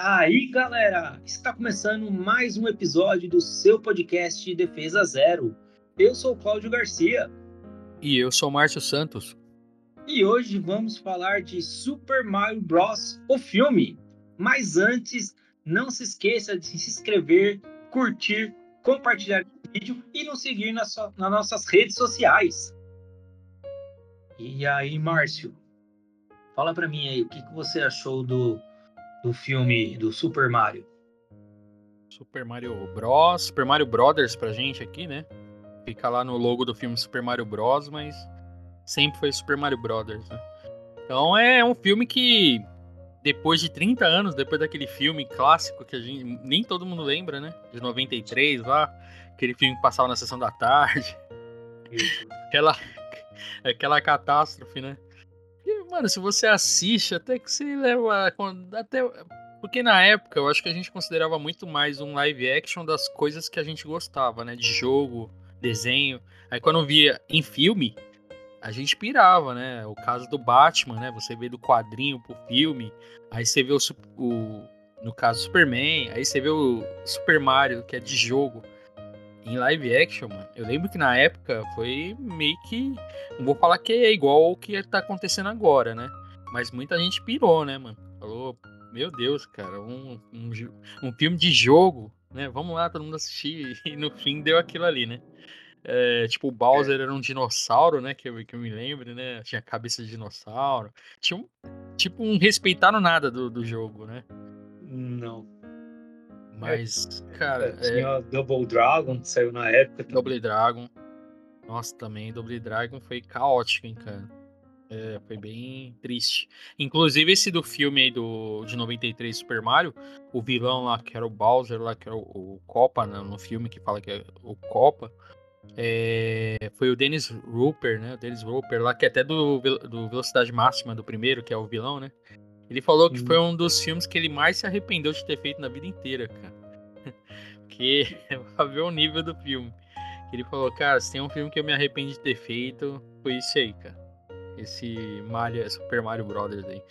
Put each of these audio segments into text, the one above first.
aí, galera! Está começando mais um episódio do seu podcast Defesa Zero. Eu sou Cláudio Garcia. E eu sou Márcio Santos. E hoje vamos falar de Super Mario Bros. o filme. Mas antes, não se esqueça de se inscrever, curtir, compartilhar o vídeo e nos seguir nas, nas nossas redes sociais. E aí, Márcio? Fala para mim aí, o que, que você achou do, do filme do Super Mario? Super Mario Bros, Super Mario Brothers pra gente aqui, né? Fica lá no logo do filme Super Mario Bros, mas sempre foi Super Mario Brothers, né? Então é um filme que depois de 30 anos, depois daquele filme clássico que a gente nem todo mundo lembra, né? De 93 lá, aquele filme que passava na sessão da tarde. aquela aquela catástrofe, né? Mano, se você assiste, até que você leva até porque na época eu acho que a gente considerava muito mais um live action das coisas que a gente gostava, né? De jogo, desenho. Aí quando via em filme, a gente pirava, né? O caso do Batman, né? Você vê do quadrinho pro filme, aí você vê o, o no caso Superman, aí você vê o Super Mario, que é de jogo, em live action, mano. Eu lembro que na época foi meio que. Não vou falar que é igual ao que tá acontecendo agora, né? Mas muita gente pirou, né, mano? Falou, meu Deus, cara, um, um, um filme de jogo, né? Vamos lá, todo mundo assistir. E no fim deu aquilo ali, né? É, tipo, o Bowser é. era um dinossauro, né? Que eu, que eu me lembro, né? Tinha cabeça de dinossauro. Tinha um, tipo, um respeitaram nada do, do jogo, né? Não. Mas, cara. É, tinha é... Double Dragon, que saiu na época. Também. Double Dragon. Nossa, também, Double Dragon foi caótico, hein, cara. É, foi bem triste. Inclusive, esse do filme aí do, de 93 Super Mario, o vilão lá, que era o Bowser, lá, que era o, o Copa, né, no filme que fala que é o Copa, é, foi o Dennis Rupert, né? O Dennis Rupert lá, que é até do, do Velocidade Máxima, do primeiro, que é o vilão, né? Ele falou que foi um dos filmes que ele mais se arrependeu de ter feito na vida inteira, cara. Porque pra ver o nível do filme. Ele falou, cara, se tem um filme que eu me arrependo de ter feito, foi esse aí, cara. Esse Mario, Super Mario Brothers aí.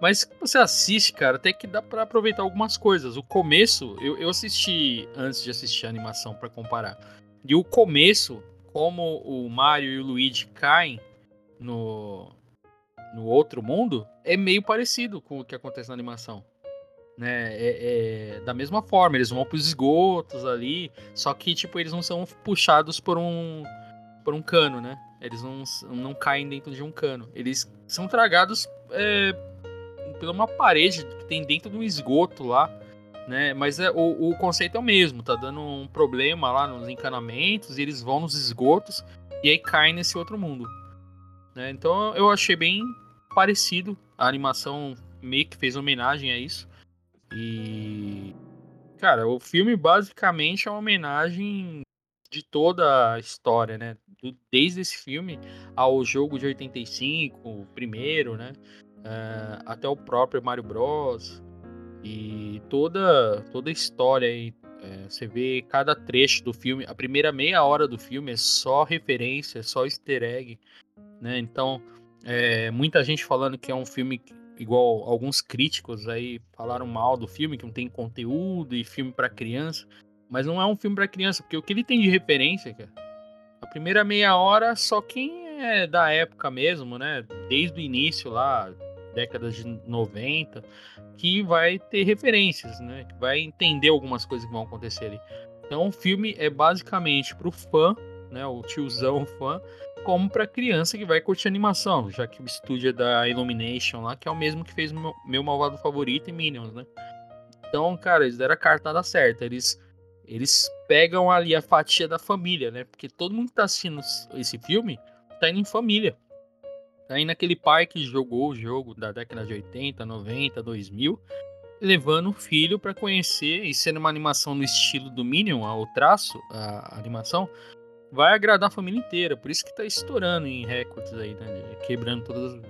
Mas você assiste, cara, até que dá para aproveitar algumas coisas. O começo, eu, eu assisti antes de assistir a animação para comparar. E o começo, como o Mario e o Luigi caem no, no outro mundo, é meio parecido com o que acontece na animação. Né? É, é, da mesma forma, eles vão para os esgotos ali, só que tipo eles não são puxados por um por um cano, né? Eles não, não caem dentro de um cano. Eles são tragados é, pela uma parede que tem dentro do esgoto lá né? Mas é, o, o conceito é o mesmo, tá dando um problema lá nos encanamentos, e eles vão nos esgotos e aí caem nesse outro mundo. Né? Então eu achei bem parecido. A animação meio que fez homenagem a isso. E. Cara, o filme basicamente é uma homenagem de toda a história, né? Desde esse filme ao jogo de 85, o primeiro, né? Uh, até o próprio Mario Bros. E toda, toda a história aí, é, você vê cada trecho do filme, a primeira meia hora do filme é só referência, é só easter egg, né? Então, é, muita gente falando que é um filme igual alguns críticos aí falaram mal do filme, que não tem conteúdo e filme para criança, mas não é um filme para criança, porque o que ele tem de referência, cara, a primeira meia hora só quem é da época mesmo, né? Desde o início lá, décadas de 90, que vai ter referências, né? Que vai entender algumas coisas que vão acontecer ali. Então o filme é basicamente pro fã, né? O tiozão fã, como pra criança que vai curtir animação, já que o estúdio é da Illumination lá, que é o mesmo que fez meu, meu malvado favorito e Minions, né? Então, cara, eles deram a cartada certa. Eles, eles pegam ali a fatia da família, né? Porque todo mundo que tá assistindo esse filme tá indo em família. Aí naquele pai que jogou o jogo da década de 80, 90, 2000, levando o filho para conhecer e sendo uma animação no estilo do Minion, o traço, a animação, vai agradar a família inteira. Por isso que tá estourando em recordes aí, né? Quebrando todos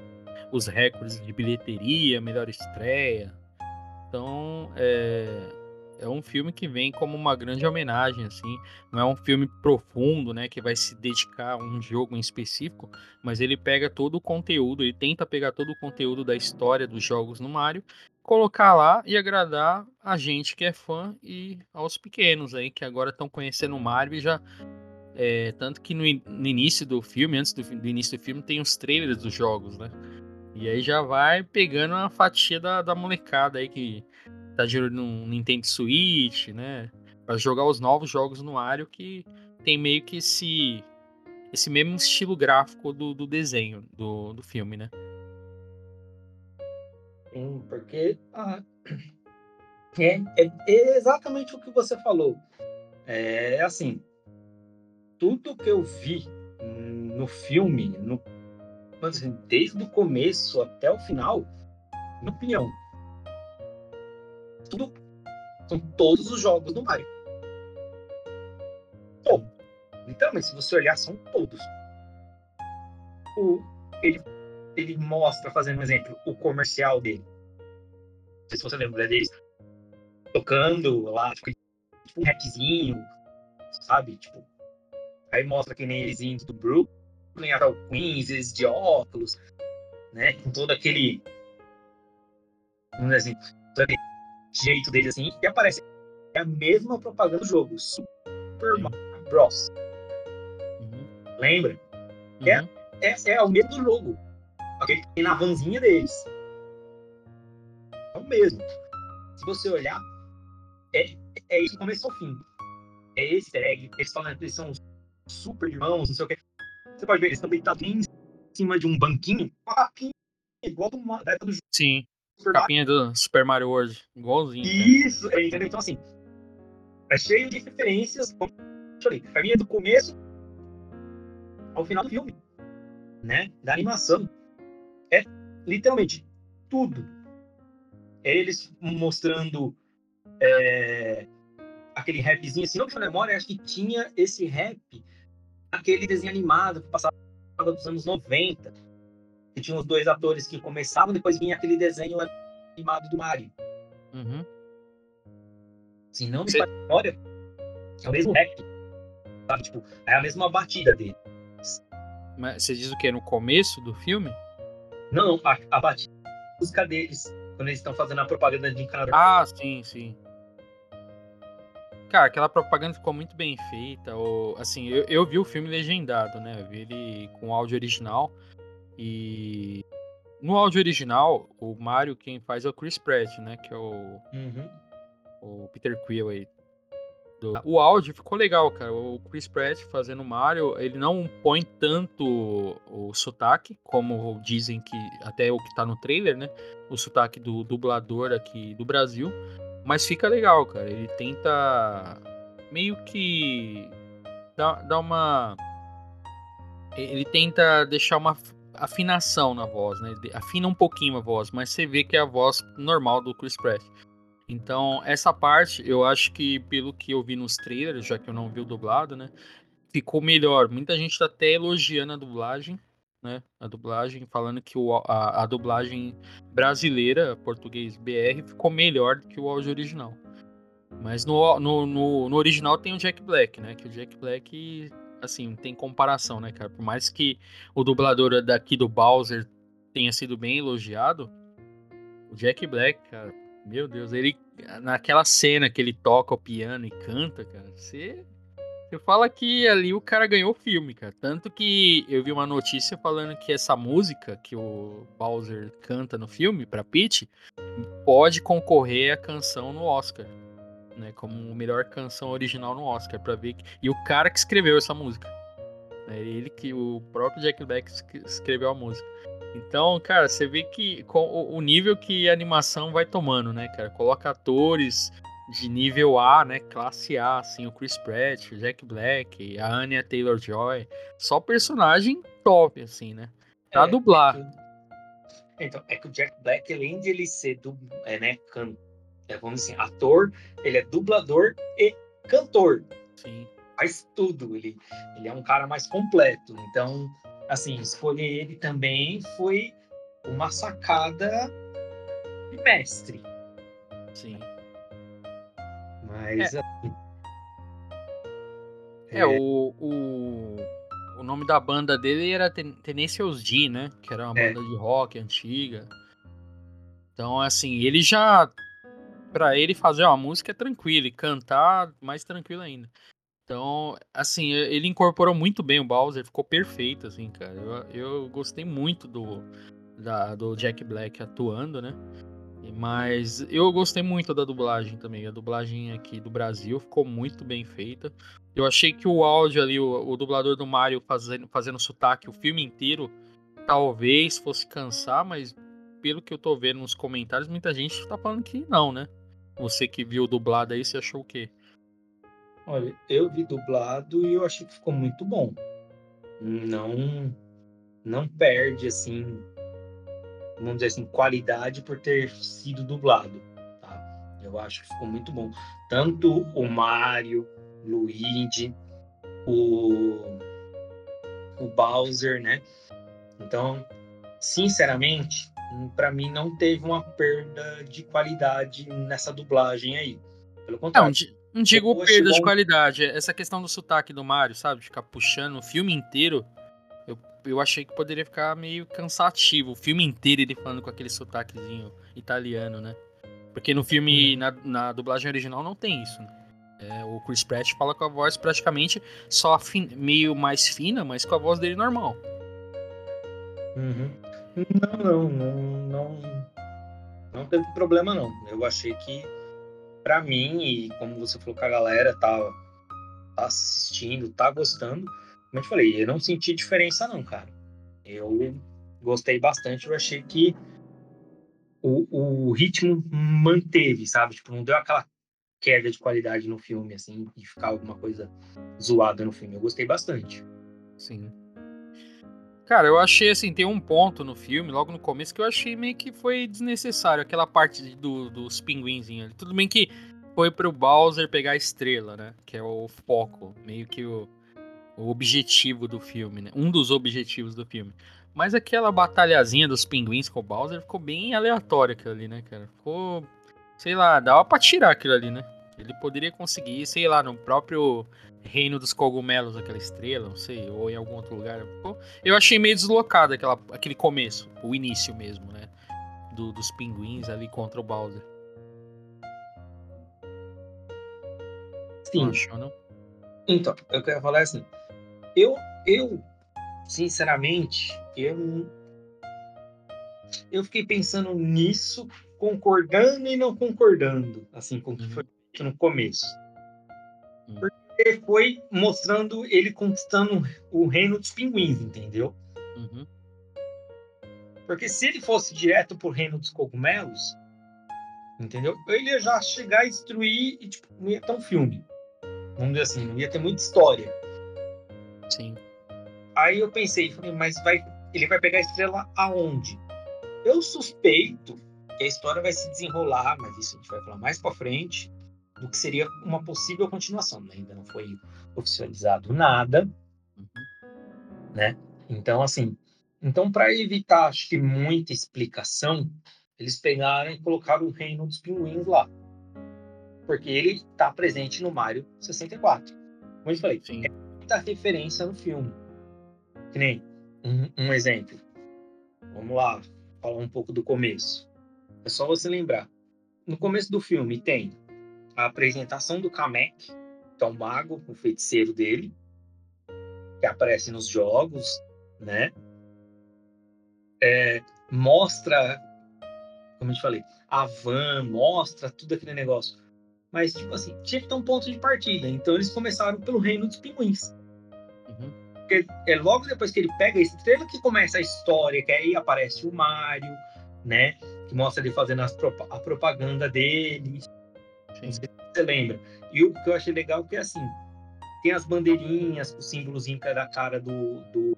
os recordes de bilheteria, melhor estreia. Então, é, é um filme que vem como uma grande homenagem, assim. Não é um filme profundo, né? Que vai se dedicar a um jogo em específico, mas ele pega todo o conteúdo, ele tenta pegar todo o conteúdo da história dos jogos no Mario, colocar lá e agradar a gente que é fã e aos pequenos aí, que agora estão conhecendo o Mario e já. É, tanto que no, no, início do filme, antes do, do, início do filme, tem os trailers dos jogos, né? E aí já vai pegando a fatia da, da molecada aí que tá de olho no Nintendo Switch, né? Pra jogar os novos jogos no Mario que tem meio que esse, esse mesmo estilo gráfico do, do desenho do, do filme, né? Sim, porque ah, é, é, exatamente o que você falou. É assim, tudo que eu vi no filme, no, desde o começo até o final, minha opinião, tudo são todos os jogos do Mario. Literalmente, se você olhar, são todos. O, ele, ele mostra, fazendo um exemplo, o comercial dele. Não sei se você lembra deles tocando lá, tipo, um rapzinho, sabe? Tipo, aí mostra que nem eles indo do Brooklyn até o Queens, eles de óculos, né? Com todo aquele. Vamos dizer assim, todo aquele jeito deles assim, e aparece é a mesma propaganda do jogo, Super Mario Bros. Uhum. Lembra? Uhum. É, é, é o mesmo jogo. Aquele que tem na vanzinha deles. É o mesmo. Se você olhar, é, é isso do começo ao fim. É esse egg. Eles falam que eles são super irmãos, não sei o que. Você pode ver, eles estão deitados em cima de um banquinho, capinha igual do, da época do jogo. Sim. Capinha do Super Mario World, igualzinho. Isso, né? entendeu? Então, assim, é cheio de referências, como eu falei, caminha do começo ao final do filme, né? Da animação. É literalmente tudo. É eles mostrando é, aquele rapzinho, assim, não que eu memória, acho que tinha esse rap, aquele desenho animado que passava dos anos 90, que tinha os dois atores que começavam, depois vinha aquele desenho animado do Mario. Uhum. Se não me Cê... memória, é o mesmo rap. Sabe? Tipo, é a mesma batida dele. Mas você diz o que? No começo do filme? Não, a, a batida a música deles, quando eles estão fazendo a propaganda de encanador. Ah, sim, sim. Cara, aquela propaganda ficou muito bem feita. Ou, assim, eu, eu vi o filme legendado, né? Eu vi ele com áudio original. E no áudio original, o Mario quem faz é o Chris Pratt, né? Que é o, uhum. o Peter Quill aí. Do... O áudio ficou legal, cara. O Chris Pratt fazendo o Mario, ele não põe tanto o sotaque, como dizem que até o que tá no trailer, né? O sotaque do dublador aqui do Brasil. Mas fica legal, cara. Ele tenta meio que dar, dar uma. Ele tenta deixar uma afinação na voz, né? Afina um pouquinho a voz, mas você vê que é a voz normal do Chris Pratt. Então, essa parte, eu acho que pelo que eu vi nos trailers, já que eu não vi o dublado, né? Ficou melhor. Muita gente tá até elogiando a dublagem, né? A dublagem, falando que o, a, a dublagem brasileira, português BR, ficou melhor do que o áudio original. Mas no, no, no, no original tem o Jack Black, né? Que o Jack Black assim, tem comparação, né, cara? Por mais que o dublador daqui do Bowser tenha sido bem elogiado, o Jack Black, cara, meu Deus, ele naquela cena que ele toca o piano e canta, cara, você você fala que ali o cara ganhou o filme, cara. Tanto que eu vi uma notícia falando que essa música que o Bowser canta no filme para Peach pode concorrer à canção no Oscar né, como melhor canção original no Oscar para ver que... e o cara que escreveu essa música, é ele que o próprio Jack Black escreveu a música. Então, cara, você vê que o nível que a animação vai tomando, né, cara? Coloca atores de nível A, né, classe A, assim, o Chris Pratt, o Jack Black, a Anya Taylor-Joy, só personagem top, assim, né? Pra é, dublar. É que, então, é que o Jack Black, além de ele ser do, é, né, cantor é, vamos dizer, ator, ele é dublador e cantor. Sim. Faz tudo, ele, ele é um cara mais completo. Então, assim, escolher ele também foi uma sacada de mestre. Sim. Mas, é. assim. É, é, o, o, o nome da banda dele era Tenacious D, né? Que era uma é. banda de rock antiga. Então, assim, ele já. Pra ele fazer uma música é tranquilo, e cantar mais tranquilo ainda. Então, assim, ele incorporou muito bem o Bowser, ficou perfeito, assim, cara. Eu, eu gostei muito do, da, do Jack Black atuando, né? Mas eu gostei muito da dublagem também. A dublagem aqui do Brasil ficou muito bem feita. Eu achei que o áudio ali, o, o dublador do Mario fazendo, fazendo sotaque o filme inteiro, talvez fosse cansar, mas pelo que eu tô vendo nos comentários, muita gente tá falando que não, né? Você que viu dublado aí, você achou o quê? Olha, eu vi dublado e eu achei que ficou muito bom. Não, não perde assim vamos dizer assim, qualidade por ter sido dublado. Tá? Eu acho que ficou muito bom. Tanto o Mario, Luigi, o, o Bowser, né? Então, sinceramente, para mim não teve uma perda de qualidade nessa dublagem aí. Pelo contrário. Não, não digo perda de qualidade, essa questão do sotaque do Mario, sabe? Ficar puxando o filme inteiro eu achei que poderia ficar meio cansativo. O filme inteiro ele falando com aquele sotaquezinho italiano, né? Porque no filme, uhum. na, na dublagem original, não tem isso. Né? É, o Chris Pratt fala com a voz praticamente só meio mais fina, mas com a voz dele normal. Uhum. Não, não, não, não, não teve problema não. Eu achei que, para mim, e como você falou que a galera tá, tá assistindo, tá gostando, como eu te falei, eu não senti diferença não, cara. Eu gostei bastante, eu achei que o, o ritmo manteve, sabe? Tipo, não deu aquela queda de qualidade no filme, assim, e ficar alguma coisa zoada no filme. Eu gostei bastante. Sim. Cara, eu achei assim, tem um ponto no filme, logo no começo, que eu achei meio que foi desnecessário, aquela parte do, dos pinguinzinhos ali. Tudo bem que foi pro Bowser pegar a estrela, né? Que é o foco, meio que o, o objetivo do filme, né? Um dos objetivos do filme. Mas aquela batalhazinha dos pinguins com o Bowser ficou bem aleatória aquilo ali, né, cara? Ficou. Sei lá, dava pra tirar aquilo ali, né? Ele poderia conseguir, sei lá, no próprio reino dos cogumelos, aquela estrela, não sei, ou em algum outro lugar. Eu achei meio deslocado aquela, aquele começo, o início mesmo, né? Do, dos pinguins ali contra o Bowser. Sim. Não achou, não? Então, eu quero falar assim. Eu, eu, sinceramente, eu, eu fiquei pensando nisso, concordando e não concordando, assim, com o que uhum. foi feito no começo. Uhum. Porque foi mostrando ele conquistando o reino dos pinguins, entendeu? Uhum. Porque se ele fosse direto pro reino dos cogumelos, entendeu? Ele ia já chegar a destruir e, tipo, não ia ter um filme. Vamos dizer assim, não ia ter muita história. Sim. Aí eu pensei, falei, mas vai, ele vai pegar a estrela aonde? Eu suspeito que a história vai se desenrolar, mas isso a gente vai falar mais para frente, do que seria uma possível continuação. Né? Ainda não foi oficializado nada, uhum. né? Então, assim, então para evitar, acho que muita explicação, eles pegaram e colocaram o reino dos pinguins lá, porque ele está presente no Mario 64. Como eu falei, Sim. É muita referência no filme. Que nem um, um exemplo. Vamos lá, falar um pouco do começo. É só você lembrar. No começo do filme tem a apresentação do Kamek, que é o mago, o feiticeiro dele, que aparece nos jogos, né? É, mostra, como eu te falei, a van, mostra tudo aquele negócio. Mas, tipo assim, tinha que ter um ponto de partida. Então eles começaram pelo reino dos pinguins. Uhum. Porque é logo depois que ele pega a estrela que começa a história, que aí aparece o Mario, né? Que mostra ele fazendo a propaganda dele. Sim. Não sei se você lembra. E o que eu achei legal é que assim, tem as bandeirinhas, o símbolozinho que é da cara do, do,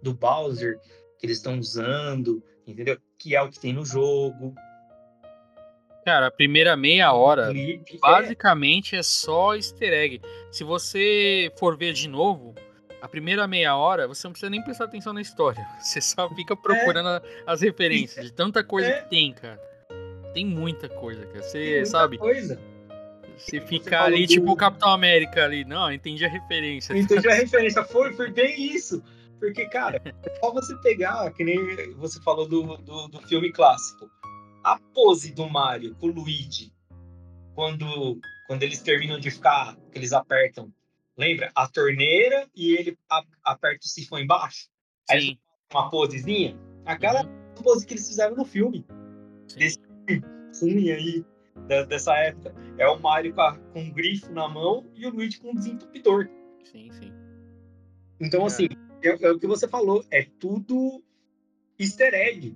do Bowser, que eles estão usando, entendeu? Que é o que tem no jogo. Cara, a primeira meia hora basicamente é. só easter egg. Se você for ver de novo, a primeira meia hora você não precisa nem prestar atenção na história. Você só fica procurando é. as referências de tanta coisa é. que tem, cara. Tem muita coisa, cara. Você sabe. Coisa. Você fica ali, do... tipo o Capitão América ali. Não, entendi a referência. Entendi a referência. Foi, foi bem isso. Porque, cara, é só você pegar, que nem você falou do, do, do filme clássico. A pose do Mario com o Luigi, quando, quando eles terminam de ficar, que eles apertam, lembra? A torneira e ele a, aperta o sifão embaixo. Sim. Aí uma posezinha. Aquela uhum. pose que eles fizeram no filme. Sim. Desse ruim aí, da, dessa época. É o Mario com, a, com um grifo na mão e o Luigi com um desentupidor. Sim, sim. Então, é. assim, é, é, o que você falou, é tudo easter egg.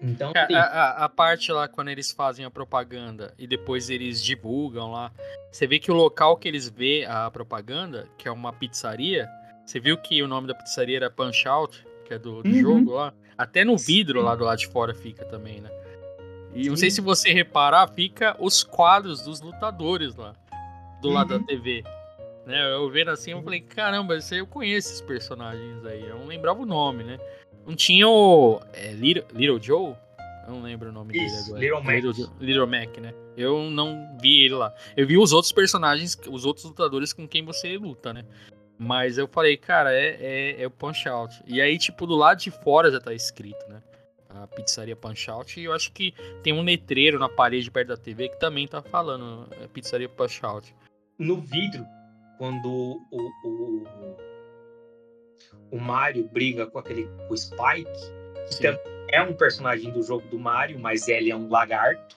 Uhum. Então, a, a, a, parte lá, quando eles fazem a propaganda e depois eles divulgam lá, você vê que o local que eles vê a propaganda, que é uma pizzaria, você viu que o nome da pizzaria era Punch Out, que é do, do uhum. jogo lá? Até no vidro lá do lado de fora fica também, né? E Sim. não sei se você reparar, fica os quadros dos lutadores lá, do uhum. lado da TV. Né? Eu vendo assim, eu falei, caramba, eu conheço esses personagens aí. Eu não lembrava o nome, né? Não tinha o. É, Little, Little Joe? Eu não lembro o nome Isso, dele agora. Little Mac. Little, Little Mac, né? Eu não vi ele lá. Eu vi os outros personagens, os outros lutadores com quem você luta, né? Mas eu falei, cara, é, é, é o Punch Out. E aí, tipo, do lado de fora já tá escrito, né? A pizzaria Punch Out. E eu acho que tem um letreiro na parede perto da TV que também tá falando é pizzaria Punch Out. No vidro quando o, o, o Mario briga com aquele com o Spike, que Sim. é um personagem do jogo do Mario, mas ele é um lagarto,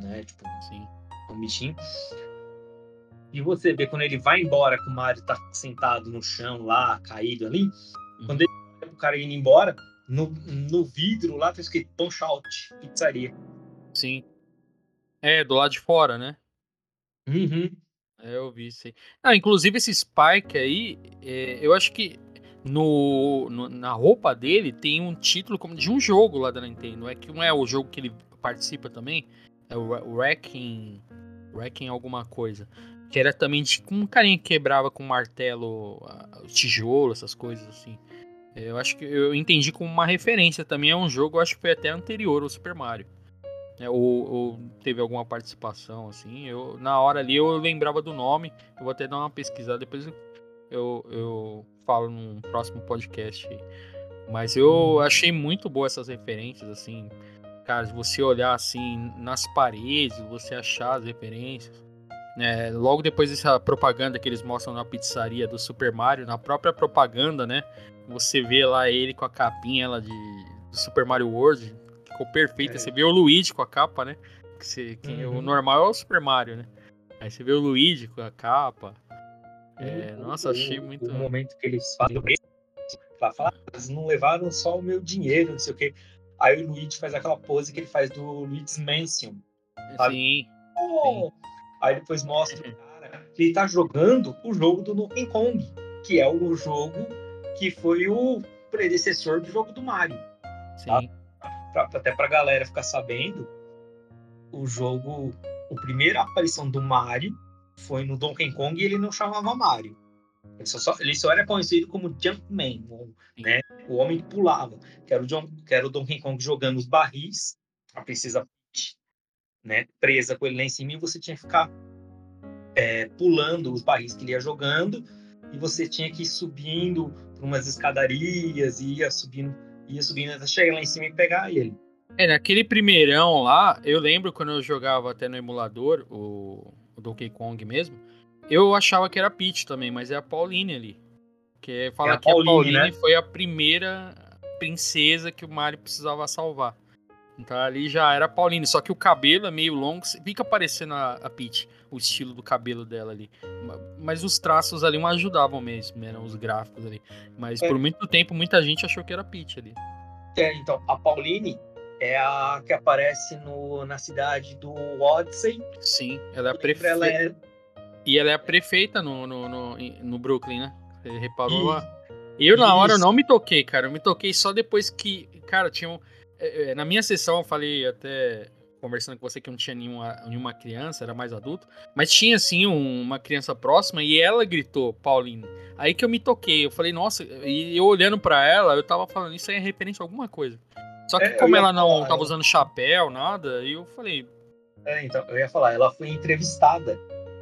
né? Tipo, Sim. um bichinho. E você vê quando ele vai embora, que o Mario tá sentado no chão lá, caído ali. Uhum. Quando ele o cara indo embora, no, no vidro lá tá escrito Punch Out, pizzaria. Sim. É, do lado de fora, né? Uhum. É, eu vi, sim. Ah, inclusive esse Spike aí, é, eu acho que no, no, na roupa dele tem um título como de um jogo lá da Nintendo. É que não é o jogo que ele participa também. É o Wrecking. Wrecking alguma coisa. Que era também de um carinha que quebrava com martelo tijolo, essas coisas assim. É, eu acho que eu entendi como uma referência também. É um jogo, acho que foi até anterior ao Super Mario. É, ou, ou, teve alguma participação, assim. Eu, na hora ali eu lembrava do nome. Eu vou até dar uma pesquisada, depois eu, eu falo num próximo podcast. Mas eu uhum. achei muito boa essas referências, assim. Cara, se você olhar assim nas paredes, você achar as referências. É, logo depois dessa propaganda que eles mostram na pizzaria do Super Mario, na própria propaganda, né? Você vê lá ele com a capinha lá de, do Super Mario World, ficou perfeita. É. Você vê o Luigi com a capa, né? Que você, que uhum. O normal é o Super Mario, né? Aí você vê o Luigi com a capa. É, nossa, achei muito. O momento que eles falam pra falar, eles não levaram só o meu dinheiro, não sei o quê. Aí o Luigi faz aquela pose que ele faz do Luigi's Mansion. Sabe? Sim. Oh! Sim. Aí depois mostra o cara que ele tá jogando o jogo do Donkey Kong, que é o jogo que foi o predecessor do jogo do Mario. Sim. Tá? pra, até pra galera ficar sabendo, o jogo, a primeira aparição do Mario foi no Donkey Kong e ele não chamava Mario. Ele só, ele só era conhecido como Jumpman, né? O homem que pulava, que era o, John, que era o Donkey Kong jogando os barris, a princesa Peach, né? Presa com ele lá em cima e você tinha que ficar é, pulando os barris que ele ia jogando e você tinha que ir subindo por umas escadarias e ia subindo ia subindo até chegar lá em cima e pegar ele. É, naquele primeirão lá, eu lembro quando eu jogava até no emulador, o, o Donkey Kong mesmo, eu achava que era Peach também, mas é a Pauline ali. Que fala é a que Pauline, a Pauline né? foi a primeira princesa que o Mario precisava salvar. Então ali já era Pauline, só que o cabelo é meio longo, fica parecendo a, a Peach, o estilo do cabelo dela ali. Mas os traços ali não ajudavam mesmo, eram os gráficos ali. Mas é. por muito tempo muita gente achou que era Peach ali. É, então, a Pauline é a que aparece no, na cidade do Odyssey. Sim, ela é a prefeita. Ela é... E ela é a prefeita no, no, no, no Brooklyn, né? Você reparou lá? Eu, na hora, eu não me toquei, cara. Eu me toquei só depois que, cara, tinha um é, é, na minha sessão, eu falei até conversando com você que não tinha nenhuma, nenhuma criança, era mais adulto, mas tinha sim um, uma criança próxima e ela gritou, Pauline. Aí que eu me toquei, eu falei, nossa, e eu olhando para ela, eu tava falando, isso aí é referência a alguma coisa. Só que é, como ela não falar, tava usando chapéu, nada, eu falei. É, então, eu ia falar, ela foi entrevistada.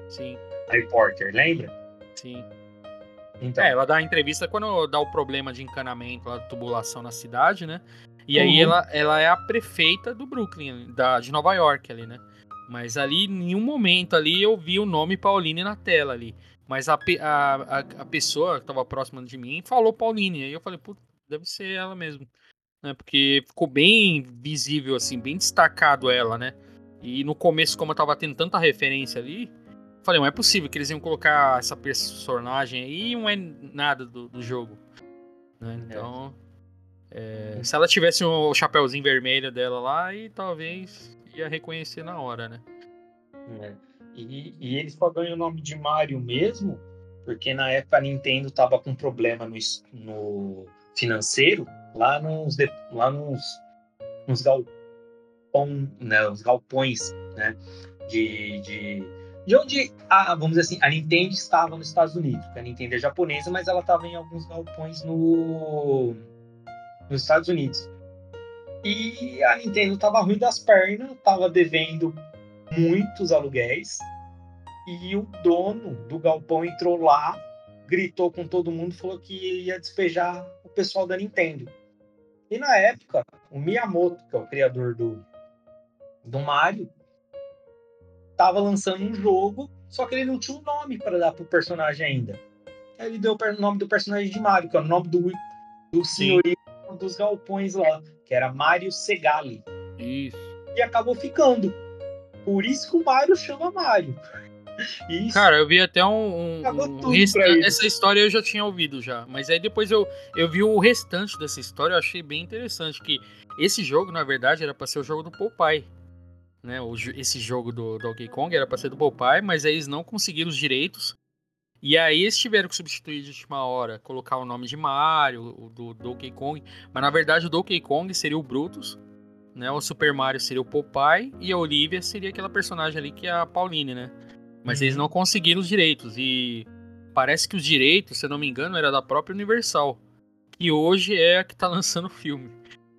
Sim. A repórter, lembra? Sim. Então. É, ela dá a entrevista quando dá o problema de encanamento, lá, tubulação na cidade, né? E aí uhum. ela, ela é a prefeita do Brooklyn, da, de Nova York ali, né? Mas ali, em nenhum momento ali, eu vi o nome Pauline na tela ali. Mas a, a, a pessoa que estava próxima de mim falou Pauline. Aí eu falei, putz, deve ser ela mesmo. Né? Porque ficou bem visível, assim, bem destacado ela, né? E no começo, como eu tava tendo tanta referência ali, falei, não é possível que eles iam colocar essa personagem aí e não é nada do, do jogo. Né? É. Então, é, se ela tivesse o um chapéuzinho vermelho dela lá, e talvez ia reconhecer na hora, né? É. E, e ele só ganha o nome de Mario mesmo, porque na época a Nintendo tava com problema no, no financeiro, lá nos, lá nos, nos galpão, né, os galpões, né, de, de, de onde, a, vamos dizer assim, a Nintendo estava nos Estados Unidos, a Nintendo é japonesa, mas ela estava em alguns galpões no, nos Estados Unidos. E a Nintendo estava ruim das pernas, estava devendo muitos aluguéis, e o dono do galpão entrou lá, gritou com todo mundo, falou que ia despejar o pessoal da Nintendo. E na época, o Miyamoto, que é o criador do, do Mario, estava lançando um jogo, só que ele não tinha um nome para dar pro personagem ainda. Aí ele deu o nome do personagem de Mario, que é o nome do, do senhorio dos galpões lá, que era Mario Segali. Isso. E acabou ficando. Por isso que o Mario chama Mario. Isso. Cara, eu vi até um. um, um essa história eu já tinha ouvido já. Mas aí depois eu, eu vi o restante dessa história, eu achei bem interessante. Que esse jogo, na verdade, era pra ser o jogo do Popeye. Né? O, esse jogo do Donkey Kong era pra ser do Popeye, mas aí eles não conseguiram os direitos. E aí eles tiveram que substituir de última hora, colocar o nome de Mario, do Donkey Kong. Mas na verdade o Donkey Kong seria o Brutus, né? O Super Mario seria o Popeye e a Olivia seria aquela personagem ali que é a Pauline, né? Mas uhum. eles não conseguiram os direitos. E parece que os direitos, se eu não me engano, era da própria Universal. Que hoje é a que tá lançando o filme.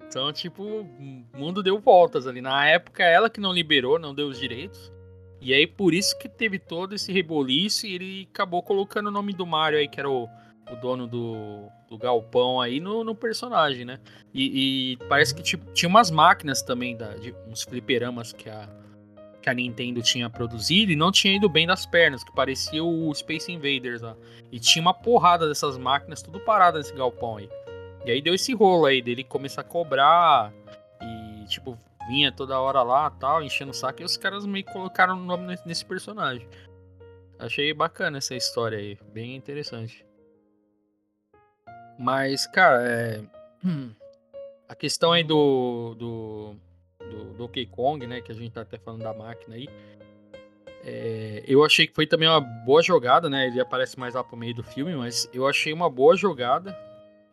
Então, tipo, o mundo deu voltas ali. Na época, ela que não liberou, não deu os direitos. E aí, por isso que teve todo esse reboliço e ele acabou colocando o nome do Mario aí, que era o, o dono do, do galpão aí, no, no personagem, né? E, e parece que tipo, tinha umas máquinas também, da, de, uns fliperamas que a, que a Nintendo tinha produzido e não tinha ido bem das pernas, que parecia o Space Invaders lá. E tinha uma porrada dessas máquinas tudo parada nesse galpão aí. E aí deu esse rolo aí dele começar a cobrar e, tipo, vinha toda hora lá tal, enchendo o saco, e os caras meio colocaram o nome nesse personagem. Achei bacana essa história aí, bem interessante. Mas, cara, é... a questão aí do, do do Donkey Kong, né? Que a gente tá até falando da máquina aí. É, eu achei que foi também uma boa jogada, né? Ele aparece mais lá pro meio do filme, mas eu achei uma boa jogada.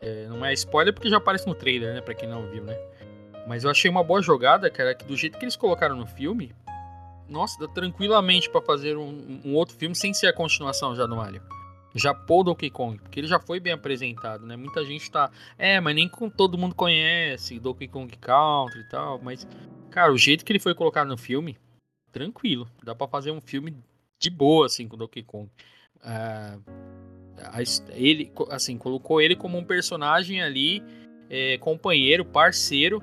É, não é spoiler porque já aparece no trailer, né? Pra quem não viu, né? Mas eu achei uma boa jogada, cara, que do jeito que eles colocaram no filme, nossa, dá tranquilamente para fazer um, um, outro filme sem ser a continuação já do Mario. Já pôr Donkey Kong, porque ele já foi bem apresentado, né? Muita gente tá. É, mas nem com todo mundo conhece Donkey Kong Country e tal, mas. Cara, o jeito que ele foi colocado no filme, tranquilo. Dá para fazer um filme de boa, assim, com Donkey Kong. Uh, ele, assim, colocou ele como um personagem ali, é, companheiro, parceiro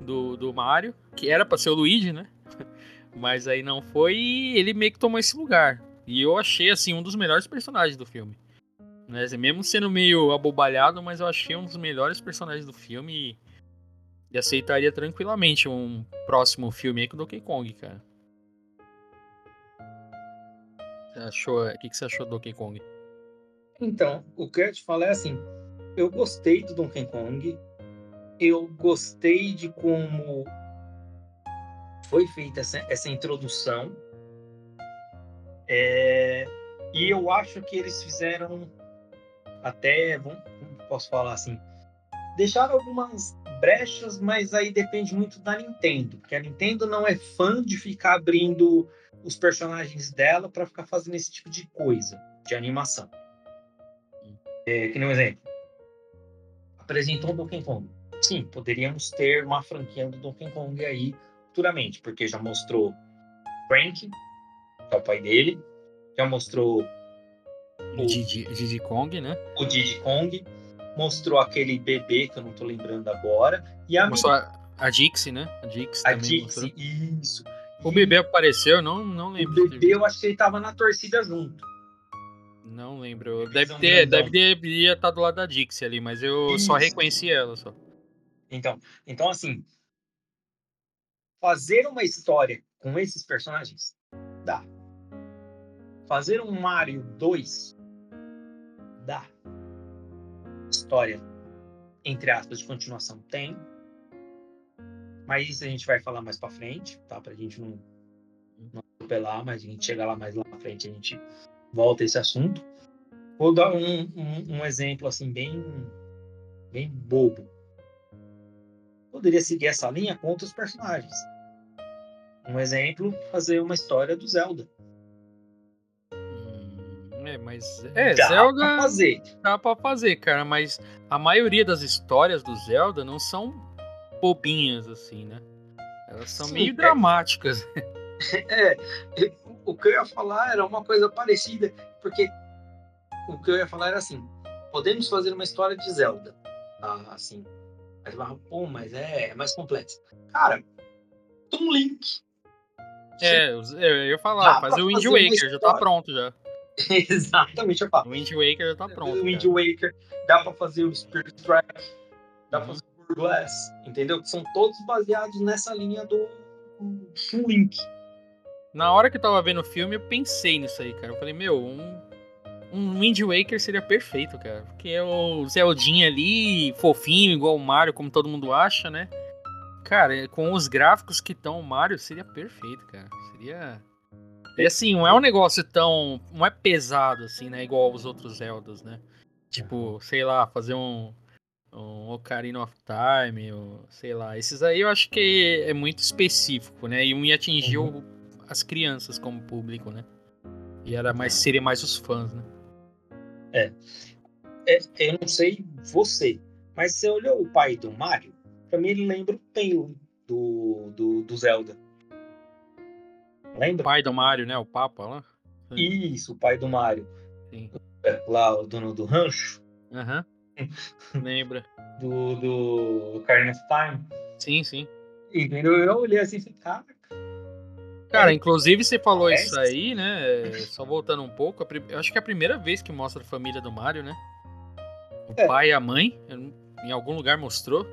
do, do Mario, que era para ser o Luigi, né? Mas aí não foi e ele meio que tomou esse lugar. E eu achei, assim, um dos melhores personagens do filme. Né? Assim, mesmo sendo meio abobalhado, mas eu achei um dos melhores personagens do filme e, e aceitaria tranquilamente um próximo filme aí com o Donkey Kong, cara. Achou, o que, que você achou do Donkey Kong? Então, o que eu te falar é assim, eu gostei do Donkey Kong, eu gostei de como foi feita essa, essa introdução, é, e eu acho que eles fizeram até, vamos, posso falar assim, deixaram algumas brechas, mas aí depende muito da Nintendo, porque a Nintendo não é fã de ficar abrindo os personagens dela para ficar fazendo esse tipo de coisa, de animação. É, que nem um exemplo. Apresentou o Donkey Kong. Sim, poderíamos ter uma franquia do Donkey Kong aí futuramente, porque já mostrou Frank, que é o pai dele, já mostrou O Diddy Kong, né? O Diddy Kong. Mostrou aquele bebê que eu não tô lembrando agora. E a Mostrou a, a Dixie, né? A Dixie A também Dixie, isso. O bebê apareceu, não, não o lembro. bebê, eu acho que ele tava na torcida junto. Não lembro. Deve ter, deve ter, devia estar do lado da Dixie ali, mas eu só Isso. reconheci ela só. Então, então, assim, fazer uma história com esses personagens dá. Fazer um Mario 2 dá. História, entre aspas, de continuação tem. Mas isso a gente vai falar mais pra frente, tá? Pra gente não, não atropelar, mas a gente chegar lá mais lá na frente, a gente volta a esse assunto. Vou dar um, um, um exemplo, assim, bem, bem bobo poderia seguir essa linha com outros personagens. Um exemplo, fazer uma história do Zelda. Mas. É, Dá Zelda pra fazer. dá pra fazer, cara, mas a maioria das histórias do Zelda não são bobinhas, assim, né? Elas são Sim, meio é. dramáticas. É, o que eu ia falar era uma coisa parecida, porque o que eu ia falar era assim: podemos fazer uma história de Zelda, tá? Assim, mas, pô, mas é, é mais complexo. Cara, Toon Link. É, eu eu ia falar, fazer o Wind Waker, já tá pronto já. Exatamente, eu falo. O Wind Waker já tá pronto. o Wind cara. Waker, dá pra fazer o Spirit Track, dá pra Uhum. fazer o Glass, entendeu? Que são todos baseados nessa linha do, do Link. Na hora que eu tava vendo o filme, eu pensei nisso aí, cara. Eu falei, meu, um, um Wind Waker seria perfeito, cara. Porque é o Zeldinha ali, fofinho, igual o Mario, como todo mundo acha, né? Cara, com os gráficos que estão o Mario, seria perfeito, cara. Seria. E assim, não é um negócio tão. Não é pesado, assim, né? Igual os outros Zeldas, né? Tipo, sei lá, fazer um. Um Ocarina of Time, ou, sei lá. Esses aí eu acho que é muito específico, né? E um ia atingir o- as crianças como público, né? E era mais, seria mais os fãs, né? É, eu não sei você, mas você olhou o pai do Mario, pra mim ele lembra o Tail do, do, do Zelda. O Lembra? pai do Mario, né? O Papa lá. Isso, o pai do Mario. Sim. É, Lá, o dono do rancho, Aham. Lembra? do, do Ocarina of Time. Sim, sim. Entendeu? Eu olhei assim e falei, cara, Cara, É. inclusive você falou Parece. isso aí, né? Só voltando um pouco, eu acho que é a primeira vez que mostra a família do Mario, né? O É. pai e a mãe, em algum lugar mostrou.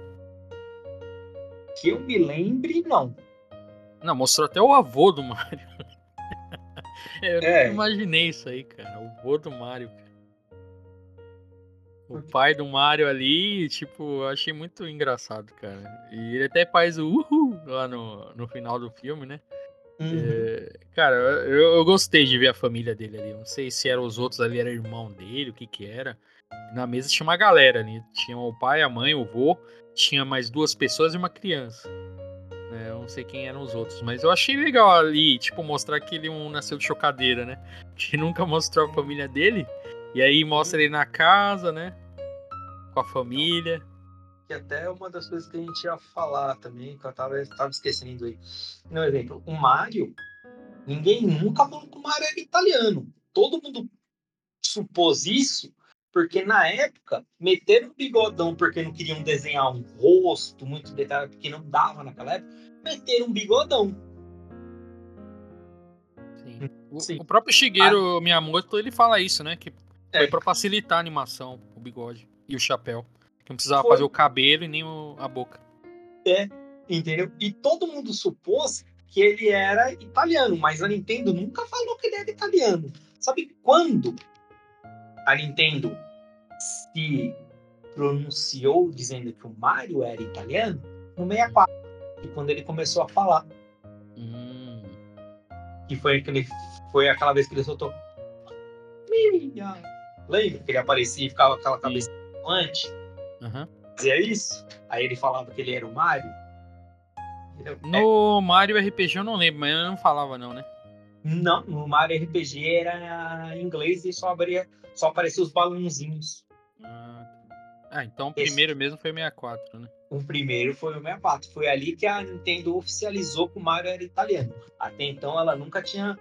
que eu me lembre, não. Não, mostrou até o avô do Mario. eu É. nunca imaginei isso aí, cara. O avô do Mario, cara. O pai do Mario ali, tipo, eu achei muito engraçado, cara. E ele até faz o uhul lá no, no final do filme, né? Uhum. É, cara, eu, eu gostei de ver a família dele ali. Não sei se eram os outros ali, era irmão dele, o que que era. Na mesa tinha uma galera ali. Tinha o pai, a mãe, o vô. Tinha mais duas pessoas e uma criança. Não sei quem eram os outros, mas eu achei legal ali, tipo, mostrar que ele um nasceu de chocadeira, né? Que nunca mostrou a família dele. E aí mostra ele na casa, né? Com a família. que até é uma das coisas que a gente ia falar também, que eu tava, tava esquecendo aí. Um exemplo, o Mario, ninguém nunca falou que o Mario era italiano. Todo mundo supôs isso, porque na época meteram o bigodão porque não queriam desenhar um rosto muito detalhado, porque não dava naquela época, meteram um bigodão. Sim. O, Sim. o próprio Shigeru Miyamoto, ele fala isso, né? Que É. foi pra facilitar a animação, o bigode e o chapéu. Que não precisava Foi. fazer o cabelo e nem o- a boca. Entendeu? E todo mundo supôs que ele era italiano, mas a Nintendo nunca falou que ele era italiano. Sabe quando a Nintendo se pronunciou dizendo que o Mario era italiano? No 64. E quando ele começou a falar. Hum, Que foi, aquele, foi aquela vez que ele soltou. Minha. Lembra que ele aparecia e ficava com aquela cabeça antes? aham. Fazia isso? Aí ele falava que ele era o Mario. É, No Mario RPG eu não lembro, mas eu não falava não, né? Não, no Mario RPG era em inglês e só abria, só aparecia os balãozinhos. Ah, então o Esse- primeiro mesmo foi 64, né? O primeiro foi o 64. Foi ali que a Nintendo oficializou que o Mario era italiano. Até então ela nunca tinha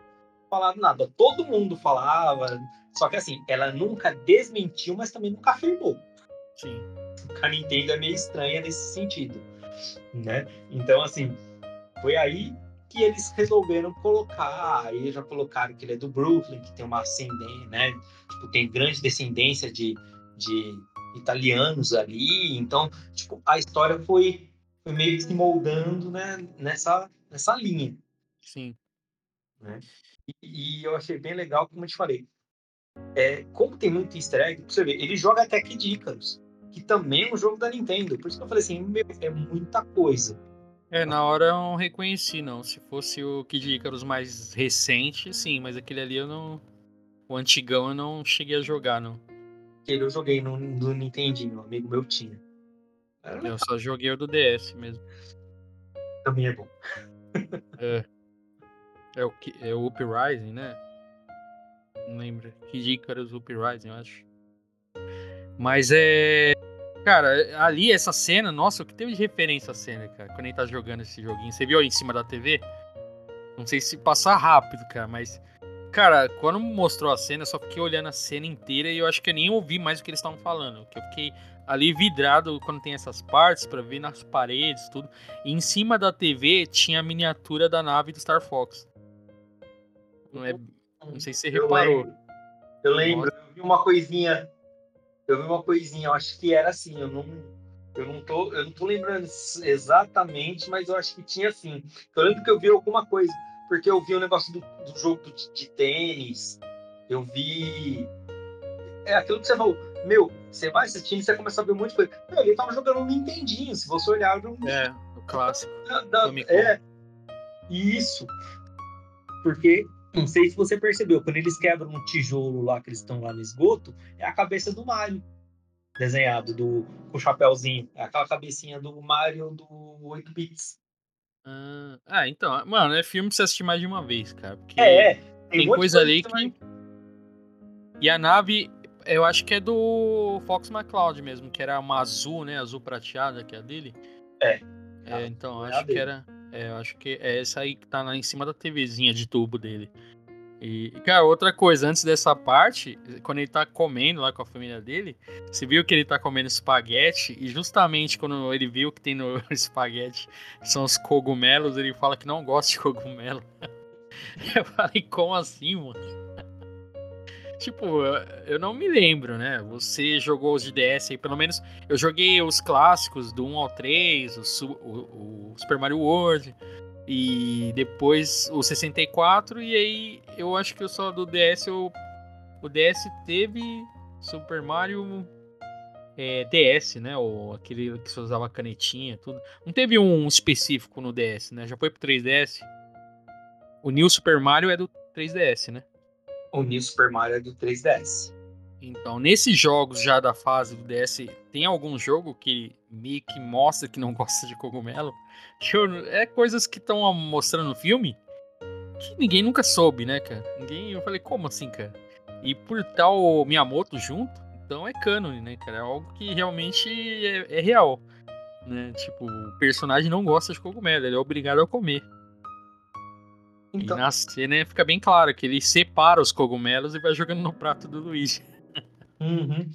falado nada. Todo mundo falava, só que assim, ela nunca desmentiu, mas também nunca afirmou. Sim. A Nintendo é meio estranha nesse sentido, né? Então, assim, foi aí que eles resolveram colocar, aí já colocaram que ele é do Brooklyn, que tem uma ascendência, né? Tipo, tem grande descendência de, de italianos ali, então, tipo, a história foi, foi meio que se moldando, né, nessa, nessa linha. Sim. Né? E, e eu achei bem legal, como eu te falei, é, como tem muito easter egg, você ver, ele joga até Kid Icarus, que também é um jogo da Nintendo, por isso que eu falei assim, meu, é muita coisa. É, na hora eu não reconheci, não. Se fosse o Kid Icarus mais recente, sim, mas aquele ali eu não. O antigão eu não cheguei a jogar, não. Aquele eu joguei no, no Nintendinho, um amigo meu tinha. Eu só joguei o do DS mesmo. Também é bom. é. É o, é o Uprising, né? Não lembro. Kid Icarus Uprising, eu acho. Mas é. Cara, ali essa cena, nossa, o que teve de referência a cena, cara, quando ele tá jogando esse joguinho. Você viu aí em cima da TV? Não sei se passar rápido, cara, mas. Cara, quando mostrou a cena, eu só fiquei olhando a cena inteira e eu acho que eu nem ouvi mais o que eles estavam falando. Que eu fiquei ali vidrado quando tem essas partes para ver nas paredes, tudo. E em cima da TV tinha a miniatura da nave do Star Fox. Não, é... não sei se você reparou. Eu lembro, eu, lembro, eu vi uma coisinha eu vi uma coisinha, eu acho que era assim, eu não, eu não tô, eu não tô lembrando exatamente, mas eu acho que tinha assim. Eu lembro que eu vi alguma coisa, porque eu vi o um negócio do, do jogo de, de, tênis, eu vi é aquilo que você falou, meu, você vai assistindo e você começa a ver muita coisa. Meu, ele tava jogando um Nintendinho, se você olhar, um... é o clássico. Da, da, é isso, porque não sei se você percebeu, quando eles quebram um tijolo lá, que eles estão lá no esgoto, é a cabeça do Mario desenhado, do, com o chapéuzinho. É aquela cabecinha do Mario do 8 bits. Ah, ah, então, mano, é filme pra você assistir mais de uma vez, cara. Porque é, é. Tem, tem coisa ali que. Vai... E a nave, eu acho que é do Fox McCloud mesmo, que era uma azul, né? Azul prateada, que é a dele. É. É, então, é acho que era. É, eu acho que é essa aí que tá lá em cima da TVzinha de tubo dele. E, cara, outra coisa, antes dessa parte, quando ele tá comendo lá com a família dele, você viu que ele tá comendo espaguete, e justamente quando ele viu que tem no espaguete são os cogumelos, ele fala que não gosta de cogumelo. Eu falei, como assim, mano? Tipo, eu não me lembro, né? Você jogou os de DS aí, pelo menos eu joguei os clássicos do 1 ao 3, o, o, o Super Mario World, e depois o 64, e aí eu acho que eu só do DS, eu, o DS teve Super Mario é, DS, né? Ou aquele que você usava canetinha, tudo. Não teve um específico no DS, né? Já foi pro 3DS. O New Super Mario é do 3DS, né? O New Super Mario do 3DS. Então, nesses jogos já da fase do DS, tem algum jogo que que mostra que não gosta de cogumelo? Eu, é coisas que estão mostrando no filme que ninguém nunca soube, né, cara? Ninguém. Eu falei, como assim, cara? E por tal Miyamoto junto, então é cânone, né, cara? É algo que realmente é, é real. Né? Tipo, o personagem não gosta de cogumelo, ele é obrigado a comer. Então... E na cena fica bem claro que ele separa os cogumelos e vai jogando no prato do Luigi. Uhum.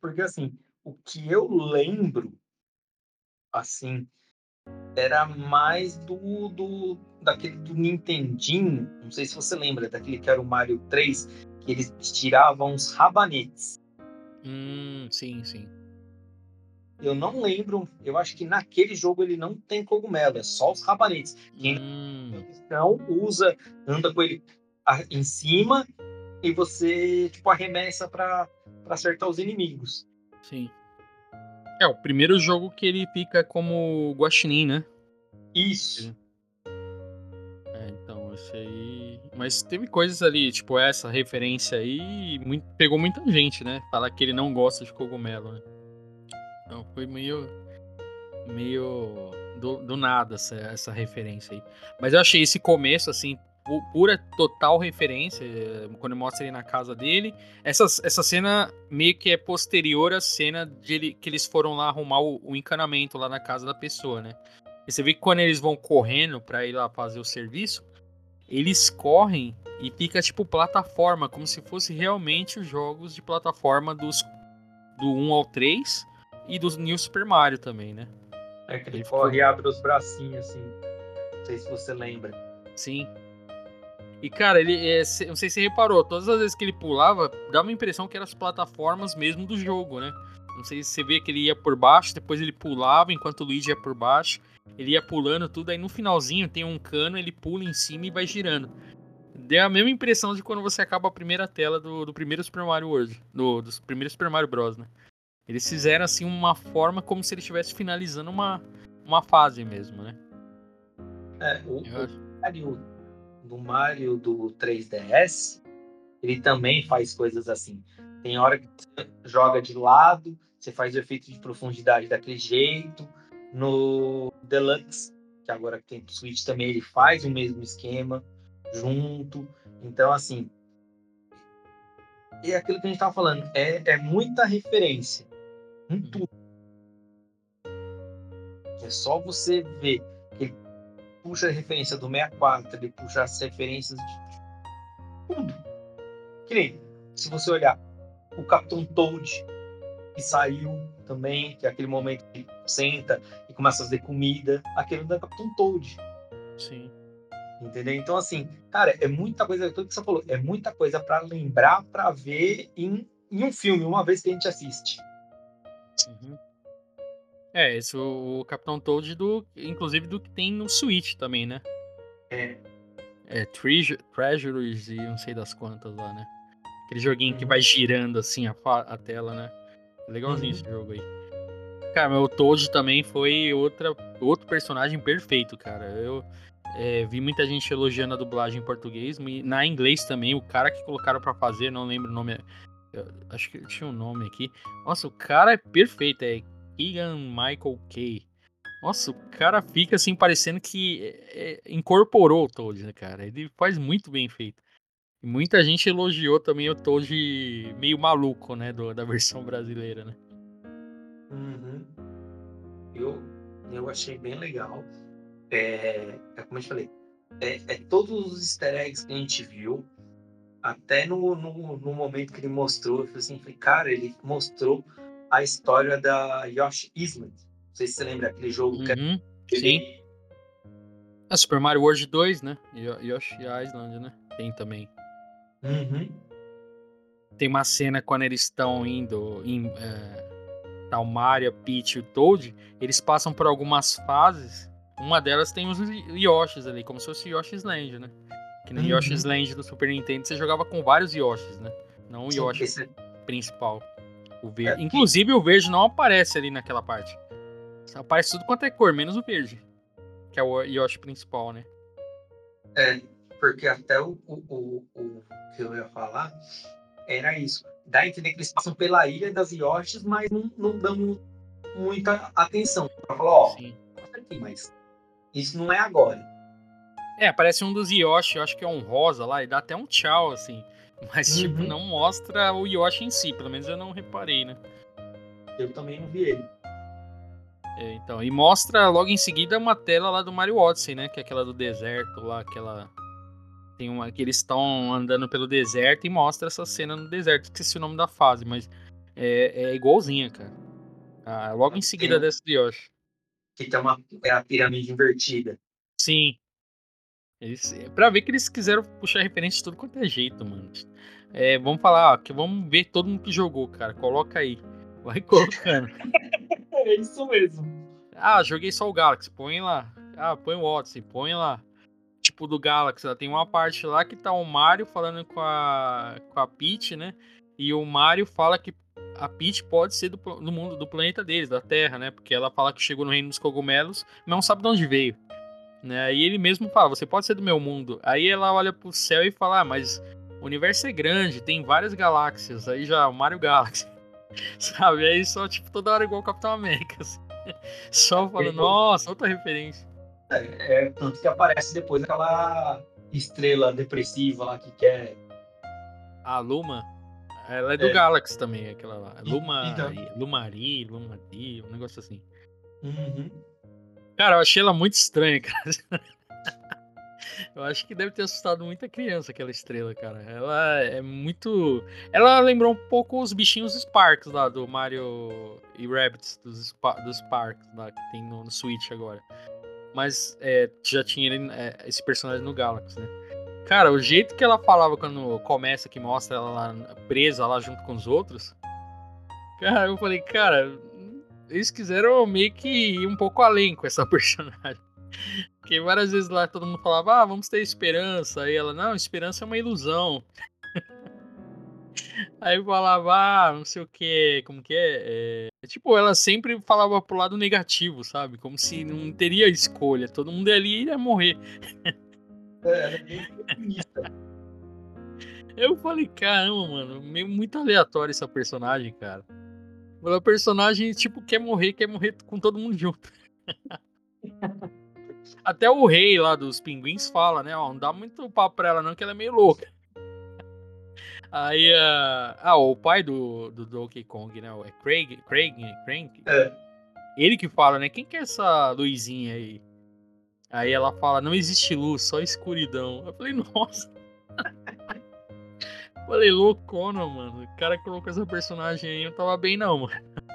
Porque assim, o que eu lembro, assim, era mais do, do daquele do Nintendinho. Não sei se você lembra daquele que era o Mario 3, que eles tiravam os rabanetes. Hum, sim, sim. Eu não lembro, eu acho que naquele jogo ele não tem cogumelo, é só os rabanetes. Quem hum. então usa, anda com ele em cima e você tipo arremessa para acertar os inimigos. Sim. É o primeiro jogo que ele fica como guaxinim, né? Isso. É, então, esse aí. Mas teve coisas ali, tipo essa referência aí, muito... pegou muita gente, né? Falar que ele não gosta de cogumelo, né? Então foi meio. meio. do, do nada essa, essa referência aí. Mas eu achei esse começo, assim, pura total referência, quando mostra ele na casa dele. Essa, essa cena meio que é posterior à cena de ele, que eles foram lá arrumar o, o, encanamento lá na casa da pessoa, né? E você vê que quando eles vão correndo para ir lá fazer o serviço, eles correm e fica tipo plataforma, como se fosse realmente os jogos de plataforma dos do 1 ao 3 e do New Super Mario também, né? É que ele, ele corre ficou... e abre os bracinhos assim. Não sei se você lembra. Sim. E cara, ele é, não sei se você reparou, todas as vezes que ele pulava, dá uma impressão que eram as plataformas mesmo do jogo, né? Não sei se você vê que ele ia por baixo, depois ele pulava enquanto o Luigi ia por baixo. Ele ia pulando tudo, aí no finalzinho tem um cano, ele pula em cima e vai girando. Deu a mesma impressão de quando você acaba a primeira tela do, do primeiro Super Mario World, do, dos primeiros Super Mario Bros, né? Eles fizeram assim uma forma como se ele estivesse finalizando uma, uma fase mesmo, né? É, o, o Mario, do Mario do 3DS, ele também faz coisas assim. Tem hora que você joga de lado, você faz o efeito de profundidade daquele jeito. No Deluxe, que agora tem o Switch também, ele faz o mesmo esquema junto. Então, assim, é aquilo que a gente estava falando, é, é muita referência em uhum. É só você ver que ele puxa a referência do 64, ele puxa as referências de tudo. Que nem, se você olhar o Capitão Toad, que saiu também, que é aquele momento que senta e começa a fazer comida, aquele da Capitão Toad. Sim. Entendeu? Então, assim, cara, é muita coisa, tudo que você falou, é muita coisa para lembrar, para ver em, em um filme, uma vez que a gente assiste. Uhum. É, esse o, o Capitão Toad do, inclusive do que tem no Switch também, né? É. É, Treasure, Treasures e não sei das quantas lá, né? Aquele joguinho uhum. que vai girando assim a, a tela, né? Legalzinho uhum. esse jogo aí. Cara, meu Toad também foi outra, outro personagem perfeito, cara. Eu é, vi muita gente elogiando a dublagem em português, na inglês também, o cara que colocaram para fazer, não lembro o nome, acho que tinha um nome aqui. Nossa, o cara é perfeito, é Keegan Michael Kay. Nossa, o cara fica assim parecendo que é, é, incorporou o Toad, né, cara? Ele faz muito bem feito. E muita gente elogiou também o Toad meio maluco, né, do, da versão brasileira, né? Uhum. Eu, eu achei bem legal. É, é como eu te falei, é, é todos os easter eggs que a gente viu, até no, no, no momento que ele mostrou, eu falei assim, cara, ele mostrou a história da Yoshi Island. Não sei se você lembra aquele jogo uhum, que Sim. Ele... É Super Mario World 2, né? Yoshi Island, né? Tem também. Uhum. Tem uma cena quando eles estão indo em é, tá o Mario, Peach e o Toad, eles passam por algumas fases. Uma delas tem os Yoshis ali, como se fosse Yoshi's Land, né? Que no uhum. Yoshi's Land do Super Nintendo você jogava com vários Yoshis, né? Não o Sim, Yoshi esse... principal. O verde. É, Inclusive o verde não aparece ali naquela parte. Aparece tudo quanto é cor, menos o verde. Que é o Yoshi principal, né? É, porque até o, o, o, o que eu ia falar era isso. Dá a entender que eles passam pela ilha das Yoshis, mas não, não dão muita atenção. Pra falar, ó, Sim. aqui, mas isso não é agora. É, aparece um dos Yoshi, eu acho que é um rosa lá, e dá até um tchau, assim. Mas, tipo, uhum. tipo, não mostra o Yoshi em si, pelo menos eu não reparei, né? Eu também não vi ele. É, então, e mostra logo em seguida uma tela lá do Mario Odyssey, né? Que é aquela do deserto lá, aquela. Tem uma que eles estão andando pelo deserto e mostra essa cena no deserto. Esqueci o nome da fase, mas é, é igualzinha, cara. Ah, logo em seguida tem, dessa de Yoshi. Que tem uma é a pirâmide invertida. Sim, eles, é pra ver que eles quiseram puxar referência de tudo quanto é jeito, mano. É, vamos falar, ó, que vamos ver todo mundo que jogou, cara. Coloca aí. Vai colocando. é isso mesmo. Ah, joguei só o Galaxy. Põe lá. Ah, põe o Odyssey. Põe lá. Tipo do Galaxy, tem uma parte lá que tá o Mario falando com a, com a Peach, né? E o Mario fala que a Peach pode ser do, do mundo, do planeta deles, da Terra, né? Porque ela fala que chegou no reino dos cogumelos, mas não sabe de onde veio. Né? Aí ele mesmo fala, você pode ser do meu mundo. Aí ela olha pro céu e fala, ah, mas o universo é grande, tem várias galáxias. Aí já, Mario Galaxy. Sabe? Aí só, tipo, toda hora igual o Capitão América. Assim. Só falando, nossa, outra referência. É, é, tanto que aparece depois aquela estrela depressiva lá que quer. A Luma? Ela é do é. Galaxy também, aquela lá. Luma, então. Lumari, Lumadi, um negócio assim. Uhum. Cara, eu achei ela muito estranha, cara. Eu acho que deve ter assustado muita criança aquela estrela, cara. Ela é muito. Ela lembrou um pouco os bichinhos Sparks lá do Mario e Rabbits dos, dos Sparks lá que tem no, no Switch agora. Mas é, já tinha ele, é, esse personagem no Galaxy, né? Cara, o jeito que ela falava quando começa, que mostra ela lá presa lá junto com os outros. Cara, eu falei, cara, eles quiseram meio que ir um pouco além com essa personagem. Porque várias vezes lá todo mundo falava, ah, vamos ter esperança. Aí ela, não, esperança é uma ilusão. Aí falava, ah, não sei o que, como que é? é? Tipo, ela sempre falava pro lado negativo, sabe? Como se não teria escolha, todo mundo ali ia morrer. É, Eu falei, caramba, mano, meio muito aleatório essa personagem, cara. O personagem, tipo, quer morrer, quer morrer com todo mundo junto. Até o rei lá dos pinguins fala, né? Ó, não dá muito papo pra ela, não, que ela é meio louca. Aí, uh... ah, o pai do, do Donkey Kong, né? É Craig, Craig, Craig. É. Ele que fala, né? Quem que é essa luzinha aí? Aí ela fala, não existe luz, só escuridão. Eu falei, nossa. Falei, loucona, mano. O cara colocou essa personagem aí, não tava bem não, mano.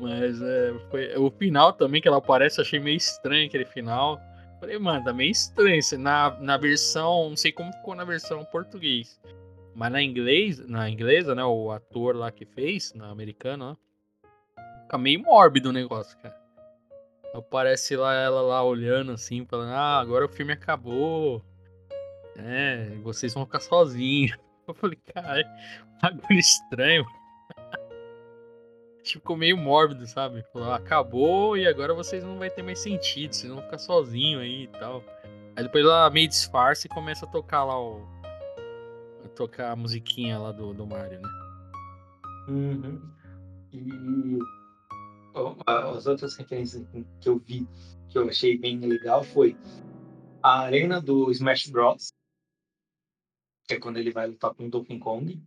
Mas é, foi, o final também que ela aparece, achei meio estranho aquele final. Falei, mano, tá meio estranho. Na, na versão, não sei como ficou na versão português. Mas na inglês, na inglesa, né, o ator lá que fez, na americana, ó, fica meio mórbido o negócio, cara. Aparece lá ela lá olhando assim, falando, ah, agora o filme acabou. É, vocês vão ficar sozinhos. Eu falei, cara, bagulho estranho ficou meio mórbido, sabe? Falou, acabou e agora vocês não vai ter mais sentido, vocês vão ficar sozinhos aí e tal. Aí depois ela meio disfarça e começa a tocar lá o. Tocar a musiquinha lá do, do Mario, né? Uhum. E as outras referências que eu vi que eu achei bem legal foi a arena do Smash Bros. Que é quando ele vai lutar com o Donkey Kong.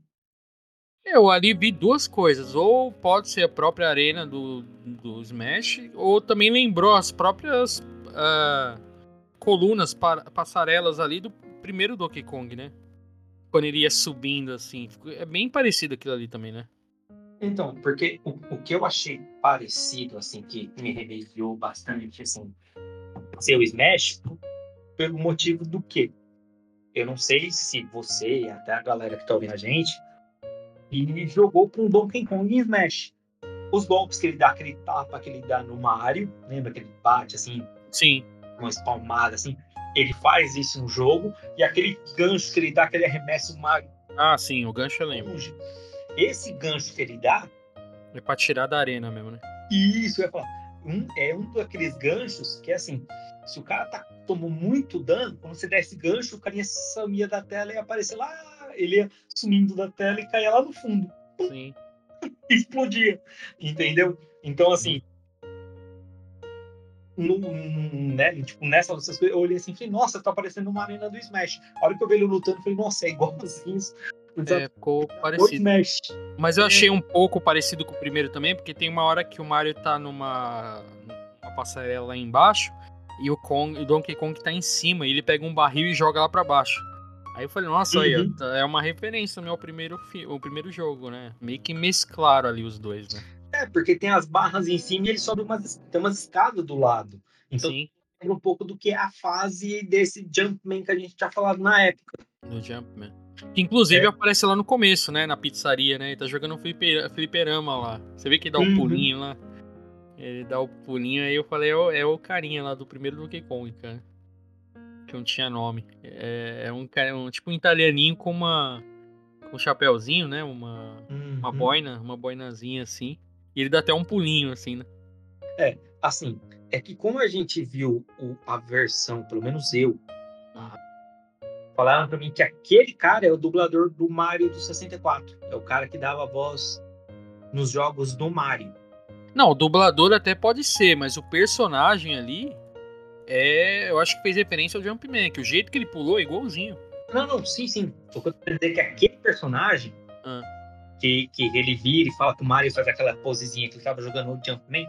Eu ali vi duas coisas. Ou pode ser a própria arena do, do Smash, ou também lembrou as próprias uh, colunas, passarelas ali do primeiro Donkey Kong, né? Quando ele ia subindo assim. É bem parecido aquilo ali também, né? Então, porque o, o que eu achei parecido, assim, que me remediou bastante, assim, ser o Smash, pelo motivo do quê? Eu não sei se você e até a galera que tá ouvindo a gente e jogou com Donkey Kong em Smash. Os golpes que ele dá, aquele tapa que ele dá no Mario, lembra que ele bate assim? Sim. Uma espalmada assim. Ele faz isso no jogo. E aquele gancho que ele dá, que ele arremessa o Mario. Ah, sim, o gancho eu lembro. Esse gancho que ele dá. É pra tirar da arena mesmo, né? Isso, eu ia falar. Um, é um daqueles ganchos que é assim. Se o cara tá, tomou muito dano, quando você der esse gancho, o carinha sumia da tela e aparecer lá ele ia sumindo da tela e caía lá no fundo. Sim. Explodia. Entendeu? Então, assim. No, né, tipo, nessa eu olhei assim e falei, nossa, tá parecendo uma arena do Smash. A hora que eu vi ele lutando, eu falei, nossa, é igualzinho isso. É, ficou parecido. Mas eu achei um pouco parecido com o primeiro também, porque tem uma hora que o Mario tá numa, numa passarela lá embaixo e o, Kong, o Donkey Kong tá em cima e ele pega um barril e joga lá para baixo. Aí eu falei, nossa, uhum. aí, é uma referência no meu primeiro, o primeiro jogo, né? Meio que mesclaram ali os dois, né? É, porque tem as barras em cima e ele sobe umas, tem umas escadas do lado. Então, Sim. lembra um pouco do que é a fase desse Jumpman que a gente tinha falado na época. No Jumpman. Que inclusive é. aparece lá no começo, né? Na pizzaria, né? Ele tá jogando um fliper, fliperama lá. Você vê que dá um uhum. pulinho lá. Ele dá o pulinho, aí eu falei, é o, é o carinha lá do primeiro Donkey Kong, cara que não tinha nome. É, é um cara, um, tipo um italianinho com uma com um chapéuzinho, né? Uma, uhum. uma boina, uma boinazinha assim. E ele dá até um pulinho, assim, né? É, assim, é que como a gente viu o, a versão, pelo menos eu, ah, falaram pra mim que aquele cara é o dublador do Mario do 64. É o cara que dava voz nos jogos do Mario. Não, o dublador até pode ser, mas o personagem ali é, eu acho que fez referência ao Jumpman, que o jeito que ele pulou é igualzinho. Não, não, sim, sim. O que eu quero dizer é que aquele personagem ah. que, que ele vira e fala que o Mario faz aquela posezinha que ele tava jogando no Jumpman,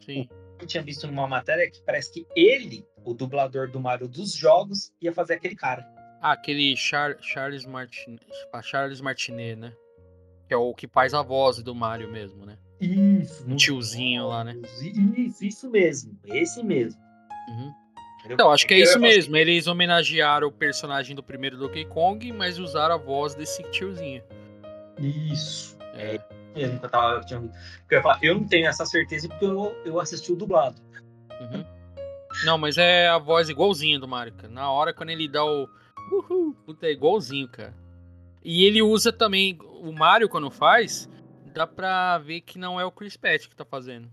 sim. eu tinha visto numa matéria que parece que ele o dublador do Mario dos jogos ia fazer aquele cara. Ah, aquele Char Charles, Martin Charles Martinet, né? Que é o que faz a voz do Mario mesmo, né? Isso. Um tiozinho lá, né? Isso, isso mesmo. Esse mesmo. Uhum. Então, acho que é isso mesmo. Eles homenagearam o personagem do primeiro Donkey Kong, mas usaram a voz desse tiozinho. Isso. É, mesmo que eu tava. Eu, tinha, eu, ia falar, eu não tenho essa certeza porque eu, eu assisti o dublado. Uhum. Não, mas é a voz igualzinha do Mario, cara. Na hora quando ele dá o. Uhul, puta, é igualzinho, cara. E ele usa também. O Mario, quando faz, dá pra ver que não é o Chris Pratt que tá fazendo.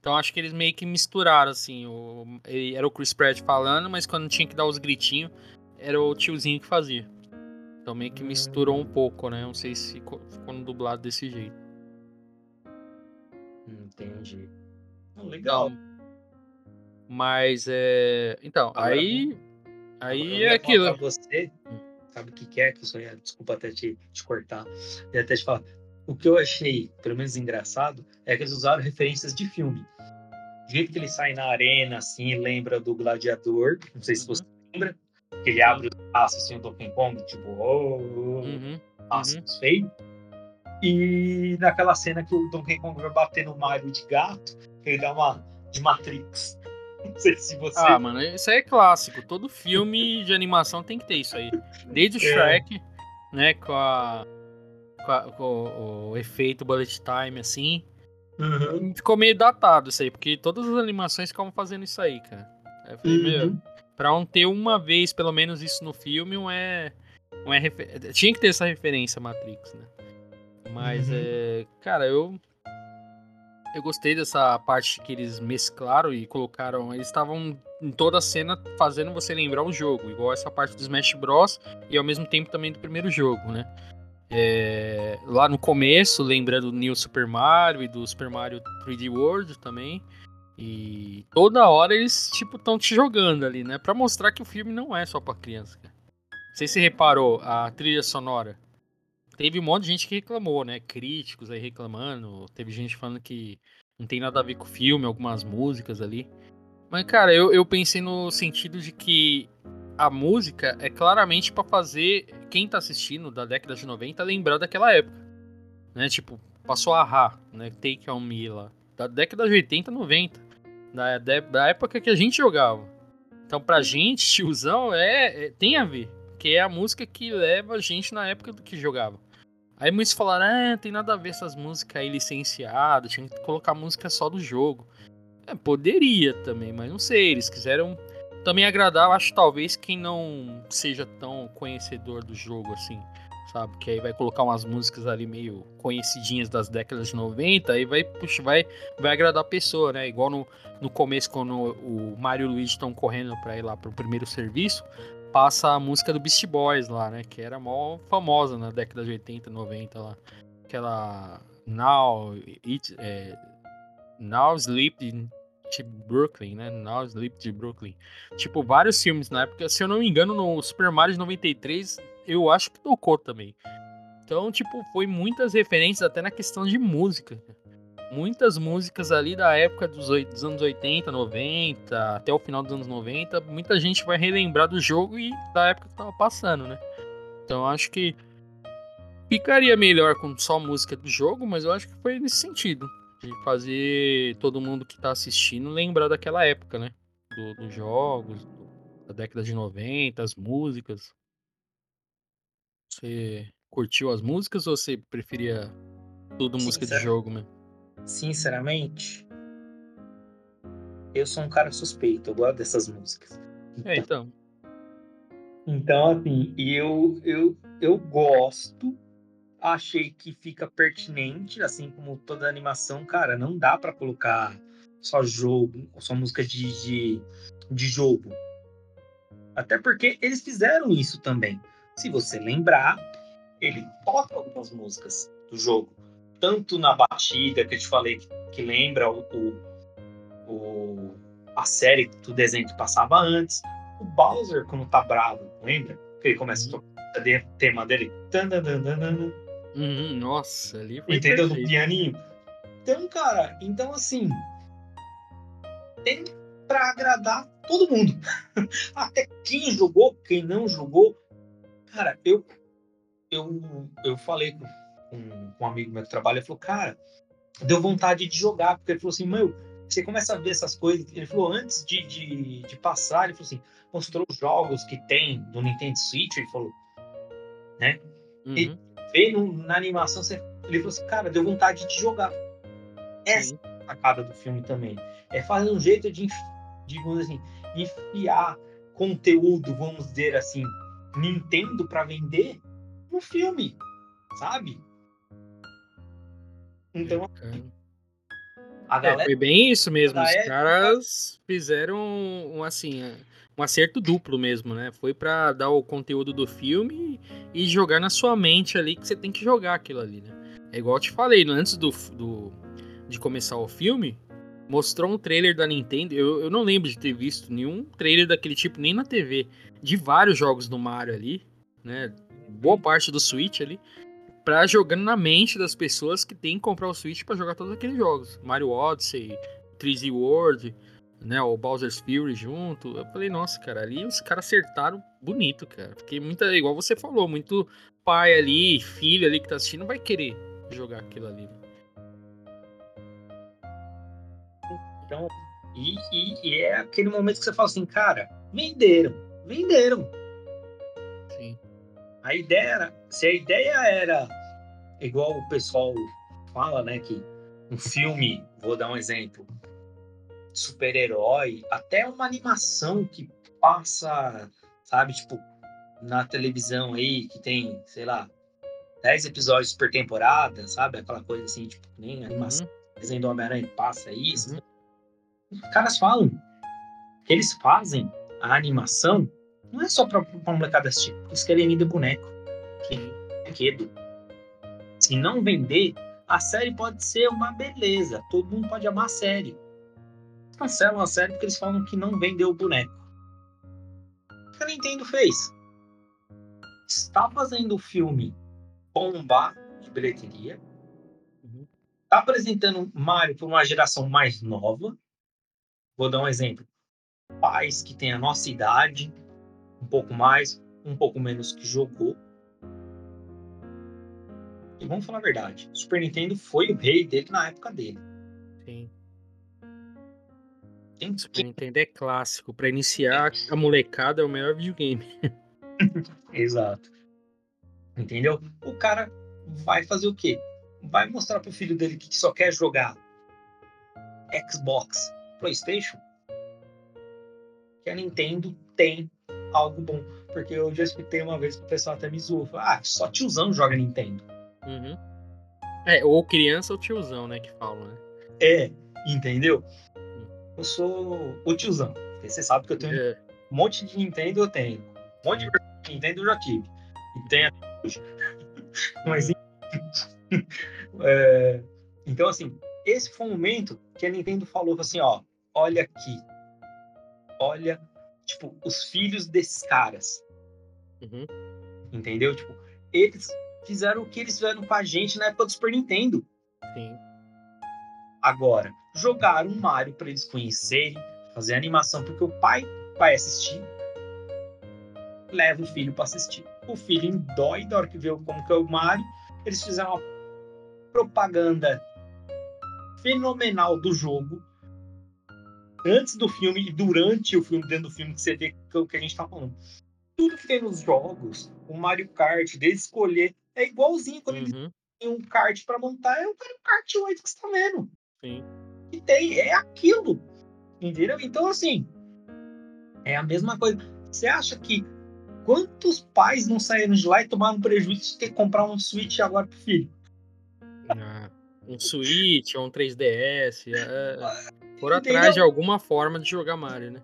Então acho que eles meio que misturaram, assim. O, era o Chris Pratt falando, mas quando tinha que dar os gritinhos, era o tiozinho que fazia. Então meio que misturou um pouco, né? Não sei se ficou, ficou no dublado desse jeito. Entendi. legal. Então, mas é. Então, Agora, aí. Aí é aquilo. Você, hum. sabe o que, que é? Que eu ia, desculpa até te, te cortar. E até te falar. O que eu achei, pelo menos engraçado, é que eles usaram referências de filme. O jeito que ele sai na arena, assim, lembra do Gladiador. Não sei se você uhum. lembra. Que ele abre os braços, assim, o Donkey Kong, tipo, oh, oh, uhum. passos uhum. feios. E naquela cena que o Donkey Kong vai bater no Mario de gato, ele dá uma de Matrix. Não sei se você. Ah, mano, isso aí é clássico. Todo filme de animação tem que ter isso aí. Desde o é. Shrek, é. né, com a o, o, efeito bullet time, assim. Uhum. Ficou meio datado isso aí, porque todas as animações ficavam fazendo isso aí, cara. Aí eu falei, uhum. meu, pra não ter uma vez, pelo menos, isso no filme, não é. Não é refer... Tinha que ter essa referência Matrix, né? Mas, uhum. é, cara, eu. Eu gostei dessa parte que eles mesclaram e colocaram. Eles estavam em toda a cena fazendo você lembrar o jogo, igual essa parte do Smash Bros. e ao mesmo tempo também do primeiro jogo, né? É, lá no começo, lembrando do New Super Mario e do Super Mario 3D World também. E toda hora eles, tipo, estão te jogando ali, né? Pra mostrar que o filme não é só pra criança. Não sei se você reparou, a trilha sonora. Teve um monte de gente que reclamou, né? Críticos aí reclamando. Teve gente falando que não tem nada a ver com o filme, algumas músicas ali. Mas, cara, eu, eu pensei no sentido de que a música é claramente para fazer quem tá assistindo da década de 90 lembrar daquela época. Né? Tipo, passou a Ra, né? Take On Me lá. Da década de 80, 90. Da, da época que a gente jogava. Então, pra gente, tiozão, é, é, tem a ver. Que é a música que leva a gente na época do que jogava. Aí muitos falaram, ah, tem nada a ver essas músicas aí licenciadas, tinha que colocar música só do jogo. É, poderia também, mas não sei, eles quiseram também agradar, eu acho talvez quem não seja tão conhecedor do jogo assim, sabe? Que aí vai colocar umas músicas ali meio conhecidinhas das décadas de 90, aí vai, puxa, vai, vai agradar a pessoa, né? Igual no, no começo, quando o Mario e o Luigi estão correndo para ir lá pro primeiro serviço, passa a música do Beast Boys lá, né? Que era mó famosa na década de 80, 90 lá. Aquela Now, it, é, Now Sleep de Brooklyn, né? Now Sleep de Brooklyn. Tipo, vários filmes na época. Se eu não me engano, no Super Mario 93, eu acho que tocou também. Então, tipo, foi muitas referências até na questão de música. Muitas músicas ali da época dos, dos anos 80, 90, até o final dos anos 90. Muita gente vai relembrar do jogo e da época que tava passando, né? Então, acho que ficaria melhor com só música do jogo, mas eu acho que foi nesse sentido de fazer todo mundo que tá assistindo lembrar daquela época, né? Do, dos jogos, do, da década de 90, as músicas. Você curtiu as músicas ou você preferia tudo música de jogo mesmo? Sinceramente, eu sou um cara suspeito, eu gosto dessas músicas. Então, é, então. Então, assim, eu, eu, eu gosto achei que fica pertinente, assim como toda animação, cara, não dá para colocar só jogo, só música de, de, de, jogo. Até porque eles fizeram isso também. Se você lembrar, ele toca algumas músicas do jogo. Tanto na batida que eu te falei que, que lembra o, o, a série do desenho que passava antes. O Bowser, quando tá bravo, lembra? Que ele começa a uhum. tocar o tema dele. Uhum, nossa, ali foi Entendeu? Perfeito. Do pianinho. Então, cara, então assim. Tem pra agradar todo mundo. Até quem jogou, quem não jogou. Cara, eu eu, eu falei com, com um amigo meu que trabalha, ele falou, cara, deu vontade de jogar, porque ele falou assim, meu, você começa a ver essas coisas. Ele falou, antes de, de, de passar, ele falou assim, mostrou os jogos que tem do Nintendo Switch, ele falou, né? Uhum. E vê no, na animação, você, ele falou assim, cara, deu vontade de jogar. Essa Sim. é a sacada do filme também. É fazer um jeito de, digamos assim, enfiar conteúdo, vamos dizer assim, Nintendo para vender no filme, sabe? Então, a é, galera... É, foi bem isso mesmo. Os caras fizeram um, assim, um acerto duplo mesmo, né? Foi para dar o conteúdo do filme e jogar na sua mente ali que você tem que jogar aquilo ali, né? É igual eu te falei, antes do, do de começar o filme, mostrou um trailer da Nintendo. Eu, eu não lembro de ter visto nenhum trailer daquele tipo nem na TV. De vários jogos do Mario ali, né? Boa parte do Switch ali pra jogando na mente das pessoas que tem que comprar o Switch para jogar todos aqueles jogos. Mario Odyssey, 3D World, né, o Bowser's Fury junto. Eu falei, nossa, cara, ali os caras acertaram bonito, cara. Porque muita, igual você falou, muito pai ali, filho ali que tá assistindo vai querer jogar aquilo ali. Então, e, e, e é aquele momento que você fala assim, cara, venderam, venderam. Sim. A ideia era, se a ideia era igual o pessoal fala, né, que um filme, vou dar um exemplo, super-herói, até uma animação que passa, sabe, tipo, na televisão aí, que tem, sei lá, 10 episódios por temporada, sabe? Aquela coisa assim, tipo, nem animação, uhum. desenho do Homem-Aranha passa isso. Uhum. Os caras falam que eles fazem a animação não é só pra, pra molecada assistir, eles querem vender boneco, que brinquedo se não vender, a série pode ser uma beleza. Todo mundo pode amar a série. Cancelam a série porque eles falam que não vendeu o boneco. O que a Nintendo fez? Está fazendo o filme bombar de bilheteria. Uhum. Está apresentando Mario para uma geração mais nova. Vou dar um exemplo. Pais que têm a nossa idade, um pouco mais, um pouco menos que jogou e vamos falar a verdade, Super Nintendo foi o rei dele na época dele. Sim. Tem Super Nintendo é clássico. Para iniciar a molecada é o melhor videogame. Exato. Entendeu? O cara vai fazer o quê? Vai mostrar pro filho dele que só quer jogar Xbox, PlayStation. Que a Nintendo tem algo bom. Porque eu já escutei uma vez que o pessoal até me zoou. Ah, só tiozão joga Nintendo. Uhum. É, ou criança ou tiozão, né, que falam, né? É, entendeu? Eu sou o tiozão. Você sabe que eu tenho é. um monte de Nintendo, eu tenho. Um monte de Nintendo eu já tive. E tenho até hoje. Mas, é, então, assim, esse foi o momento que a Nintendo falou assim, ó, olha aqui. Olha, tipo, os filhos desses caras. Uhum. Entendeu? Tipo, eles fizeram o que eles fizeram com a gente na época do Super Nintendo. Sim. Agora, jogaram um Mario para eles conhecerem, fazer animação, porque o pai vai assistir, leva o filho para assistir. O filho dói da hora que vê como que é o Mario. Eles fizeram uma propaganda fenomenal do jogo antes do filme e durante o filme, dentro do filme, que você vê o que a gente tá falando. Tudo que tem nos jogos, o Mario Kart, desde escolher é igualzinho quando uhum. eles têm um kart para montar, é o kart 8 que você tá vendo. Sim. E tem, é aquilo. Entendeu? Então, assim, é a mesma coisa. Você acha que quantos pais não saíram de lá e tomaram prejuízo de ter que comprar um Switch agora pro filho? Ah, um Switch ou um 3DS. É, foram atrás de alguma forma de jogar Mario, né?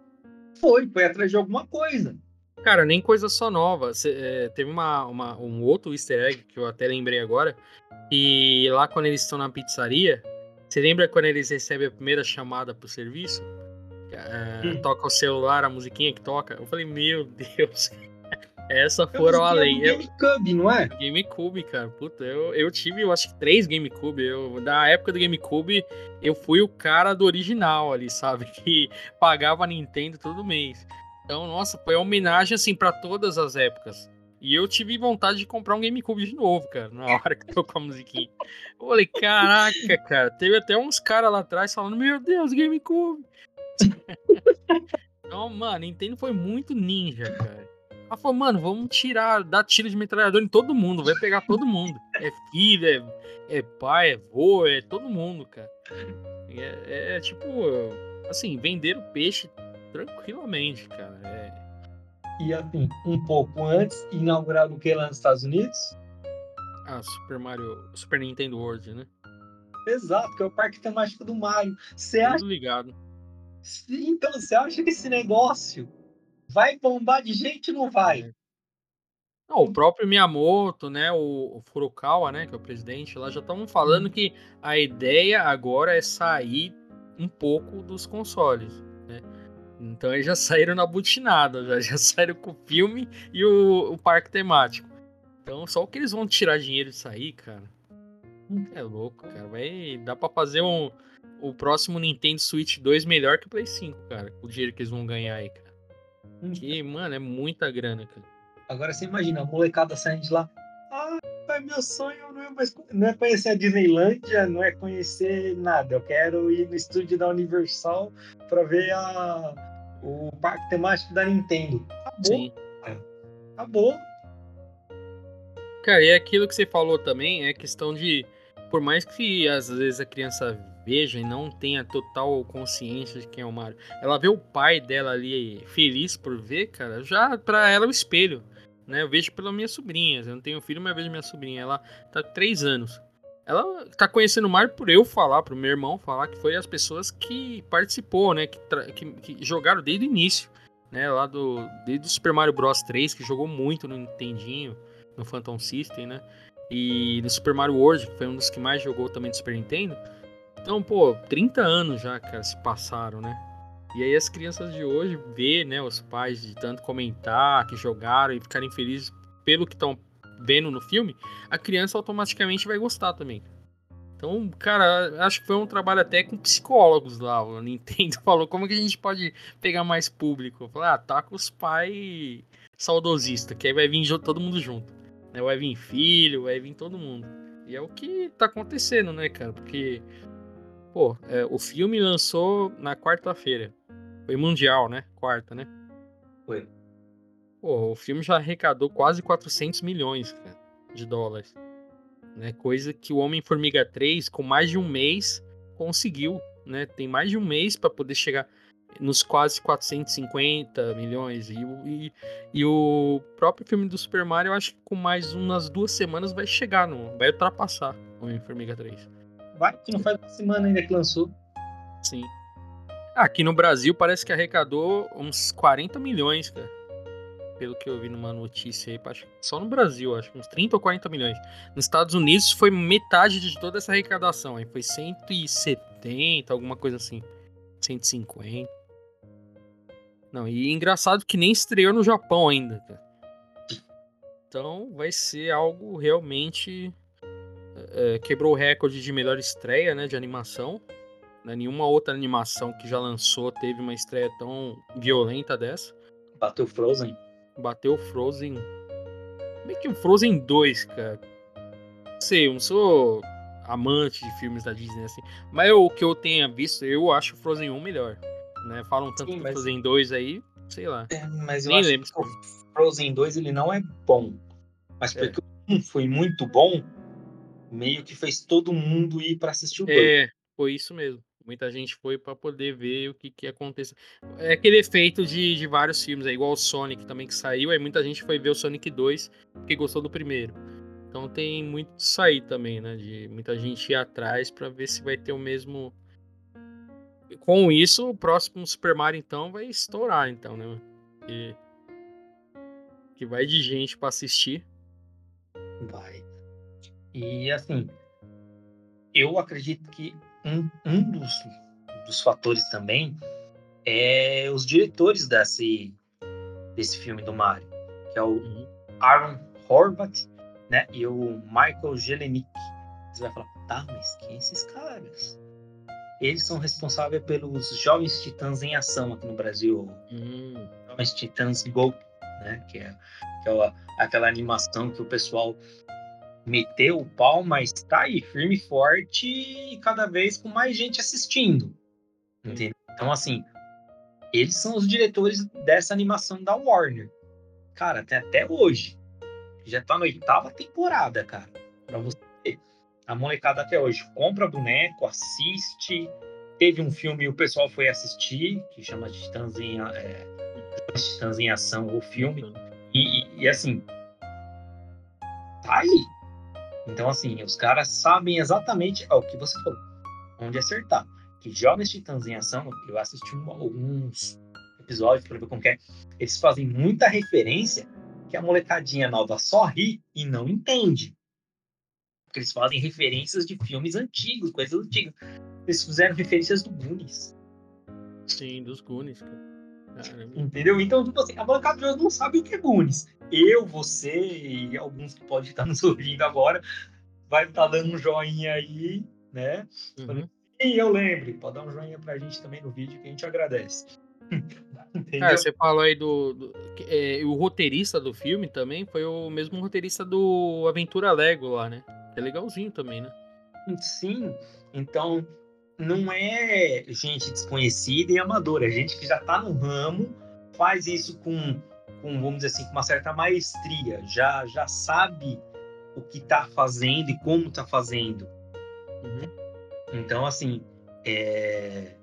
Foi, foi atrás de alguma coisa. Cara, nem coisa só nova. Cê, é, teve uma, uma, um outro easter egg que eu até lembrei agora. E lá quando eles estão na pizzaria, você lembra quando eles recebem a primeira chamada pro serviço? É, hum. Toca o celular, a musiquinha que toca. Eu falei, meu Deus. Essa foram além. É GameCube, não é? GameCube, cara. Puta, eu, eu tive, eu acho que três GameCube. Eu, da época do GameCube, eu fui o cara do original ali, sabe? Que pagava a Nintendo todo mês. Então, nossa, foi uma homenagem, assim, para todas as épocas. E eu tive vontade de comprar um GameCube de novo, cara, na hora que tocou a musiquinha. Eu falei, caraca, cara. Teve até uns caras lá atrás falando, meu Deus, GameCube. então, mano, Nintendo foi muito ninja, cara. Ela falou, mano, vamos tirar, dar tiro de metralhador em todo mundo, vai pegar todo mundo. É filho, é, é pai, é vô, é todo mundo, cara. É, é, tipo, assim, vender o peixe tranquilamente, cara. É, e assim, um pouco antes, inaugurado o que lá nos Estados Unidos? Ah, Super Mario, Super Nintendo World, né? Exato, que é o parque temático do Mario. Você acha... ligado. Então, você acha que esse negócio vai bombar de gente ou não vai? É. Não, o próprio Miyamoto, né, o, o, Furukawa, né, que é o presidente lá, já estavam falando que a ideia agora é sair um pouco dos consoles. Então eles já saíram na butinada, já, já saíram com o filme e o, o parque temático. Então só o que eles vão tirar dinheiro disso aí, cara. É louco, cara. Vai, dá pra fazer um, o próximo Nintendo Switch 2 melhor que o Play 5, cara. O dinheiro que eles vão ganhar aí, cara. Hum. Que, mano, é muita grana, cara. Agora você imagina, a molecada saindo de lá. Ah, meu sonho não é, mais, não é conhecer a Disneylândia, não é conhecer nada. Eu quero ir no estúdio da Universal para ver a, o parque temático da Nintendo. Acabou. Sim. Acabou. Cara, e é aquilo que você falou também é questão de. Por mais que às vezes a criança veja e não tenha total consciência de quem é o Mario, ela vê o pai dela ali feliz por ver, cara, já pra ela é o espelho. Né? Eu vejo pela minha sobrinha. Eu não tenho filho, mas vejo minha sobrinha. Ela tá com 3 anos. Ela tá conhecendo o Mario por eu falar, pro meu irmão falar, que foi as pessoas que participou, né? Que, que, que, jogaram desde o início, né? Lá do. Desde o Super Mario Bros 3, que jogou muito no Nintendinho, no Phantom System, né? E no Super Mario World, que foi um dos que mais jogou também do Super Nintendo. Então, pô, 30 anos já, cara, se passaram, né? E aí as crianças de hoje vê, né, os pais de tanto comentar, que jogaram e ficarem felizes pelo que estão vendo no filme, a criança automaticamente vai gostar também. Então, cara, acho que foi um trabalho até com psicólogos lá. O Nintendo falou como que a gente pode pegar mais público. Falei, ah, tá com os pais saudosistas, que aí vai vir todo mundo junto. Né? Vai vir filho, vai vir todo mundo. E é o que tá acontecendo, né, cara? Porque, pô, é, o filme lançou na quarta-feira. Foi mundial, né? Quarta, né? Foi. Pô, o filme já arrecadou quase 400 milhões cara, de dólares. Né? Coisa que o Homem-Formiga 3, com mais de um mês, conseguiu. Né? Tem mais de um mês para poder chegar nos quase 450 milhões. E, e, e, o próprio filme do Super Mario, eu acho que com mais umas duas semanas vai chegar, no, vai ultrapassar o Homem-Formiga 3. Vai, que não faz uma semana ainda que lançou. Sim. Aqui no Brasil parece que arrecadou uns 40 milhões, cara. Pelo que eu vi numa notícia aí, acho, só no Brasil, acho que uns 30 ou 40 milhões. Nos Estados Unidos foi metade de toda essa arrecadação, aí foi 170, alguma coisa assim. 150. Não, e engraçado que nem estreou no Japão ainda, cara. Então vai ser algo realmente. É, quebrou o recorde de melhor estreia, né? De animação. Né? Nenhuma outra animação que já lançou teve uma estreia tão violenta dessa. Bateu Frozen? Bateu Frozen. Meio que o Frozen 2, cara. Não sei, eu não sou amante de filmes da Disney assim. Mas eu, o que eu tenha visto, eu acho o Frozen 1 melhor. Né? Falam tanto Sim, do Frozen 2 aí, sei lá. É, mas eu Nem acho lembro. que o Frozen 2 ele não é bom. Mas é. porque o 1 foi muito bom, meio que fez todo mundo ir para assistir o 2. É, foi isso mesmo. Muita gente foi para poder ver o que, que aconteceu. É aquele efeito de, de vários filmes, é igual o Sonic também que saiu, aí muita gente foi ver o Sonic 2 porque gostou do primeiro. Então tem muito disso aí também, né? De muita gente ir atrás para ver se vai ter o mesmo. Com isso, o próximo Super Mario então vai estourar, então, né? Que, que vai de gente para assistir. Vai. E assim, eu acredito que um, um dos, dos fatores também é os diretores desse, desse filme do Mario. que é o uhum. Aaron Horvath, né? E o Michael Jelenic. Você vai falar, tá, mas quem é esses caras? Eles são responsáveis pelos Jovens Titãs em Ação aqui no Brasil. Hum. Jovens Titãs Go, né? Que é, que é aquela animação que o pessoal meteu o pau, mas tá aí, firme e forte e cada vez com mais gente assistindo. Entendeu? Então, assim, eles são os diretores dessa animação da Warner. Cara, até, até hoje. Já tá na oitava temporada, cara. Pra você ver. A molecada até hoje compra boneco, assiste. Teve um filme e o pessoal foi assistir, que chama Titãs em, é, Titãs em Ação, o filme. E, e, e assim, tá aí. Então, assim, os caras sabem exatamente ó, o que você falou, onde acertar. Que Jovens Titãs em Ação, eu assisti um, alguns episódios para ver como é. Eles fazem muita referência que a molecadinha nova só ri e não entende. Porque eles fazem referências de filmes antigos, coisas antigas. Eles fizeram referências do Goonies. Sim, dos Goonies, cara. Entendeu? Então, tipo assim, a molecada de hoje não sabe o que é Goonies. Eu, você e alguns que podem estar nos ouvindo agora, vai estar dando um joinha aí, né? Uhum. E eu lembro, pode dar um joinha pra gente também no vídeo que a gente agradece. Cara, você falou aí do. do é, o roteirista do filme também foi o mesmo roteirista do Aventura Lego lá, né? É legalzinho também, né? Sim, então não é gente desconhecida e amadora, é gente que já está no ramo, faz isso com, com, vamos dizer assim, com uma certa maestria, já, já sabe o que está fazendo e como está fazendo. Uhum. Então, assim, é...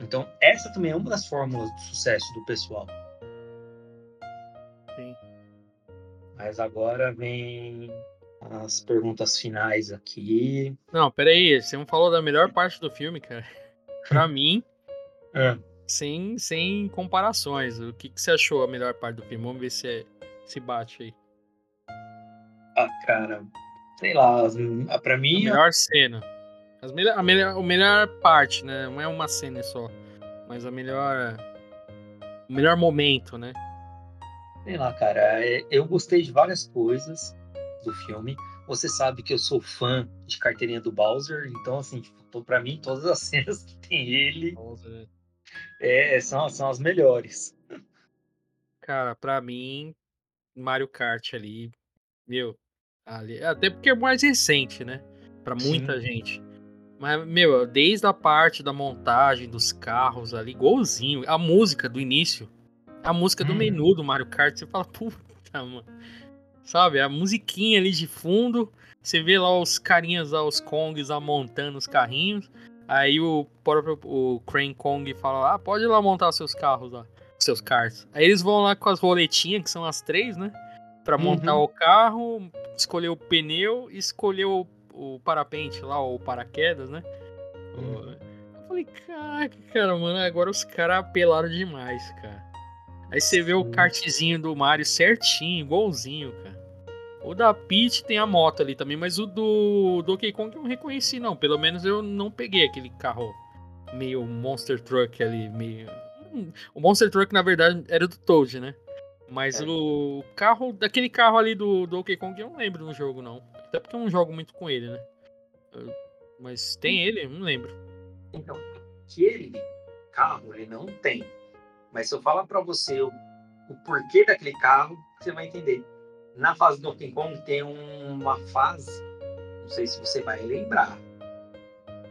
então essa também é uma das fórmulas do sucesso do pessoal. Sim. Mas agora vem as perguntas finais aqui. Não, peraí, você não falou da melhor parte do filme, cara. Pra mim, é. sem, sem comparações. O que, que você achou a melhor parte do filme? Vamos ver se, é, se bate aí. Ah, cara, sei lá, pra mim. A melhor cena. As melhor, a, melhor, a melhor parte, né? Não é uma cena só. Mas a melhor. O melhor momento, né? Sei lá, cara. É, eu gostei de várias coisas do filme. Você sabe que eu sou fã de carteirinha do Bowser, então, assim, tipo, para mim, todas as cenas que tem ele é, são, são as melhores. Cara, para mim, Mario Kart ali, meu, ali, até porque é mais recente, né? Para muita Sim. gente. Mas, meu, desde a parte da montagem dos carros ali, igualzinho, a música do início, a música do hum. menu do Mario Kart, você fala, puta, mano. Sabe? A musiquinha ali de fundo. Você vê lá os carinhas lá, os Kongs lá montando os carrinhos. Aí o próprio o Crane Kong fala: Ah, pode ir lá montar seus carros lá. Seus carros. Aí eles vão lá com as roletinhas, que são as três, né? Pra uhum. montar o carro, escolher o pneu e escolher o, o parapente lá, ou paraquedas, né? Uhum. Eu falei, caraca, cara, mano, agora os caras apelaram demais, cara. Aí você vê o kartzinho do Mario certinho, igualzinho, cara. O da Peach tem a moto ali também, mas o do Donkey Kong eu não reconheci, não. Pelo menos eu não peguei aquele carro meio Monster Truck ali, meio. Hum, o Monster Truck, na verdade, era do Toad, né? Mas é. o carro, daquele carro ali do Donkey Kong, eu não lembro no jogo, não. Até porque eu não jogo muito com ele, né? Mas tem ele? Não lembro. Então, aquele carro, ele não tem. Mas se eu falar para você o, o porquê daquele carro, você vai entender na fase do Donkey Kong tem uma fase, não sei se você vai lembrar.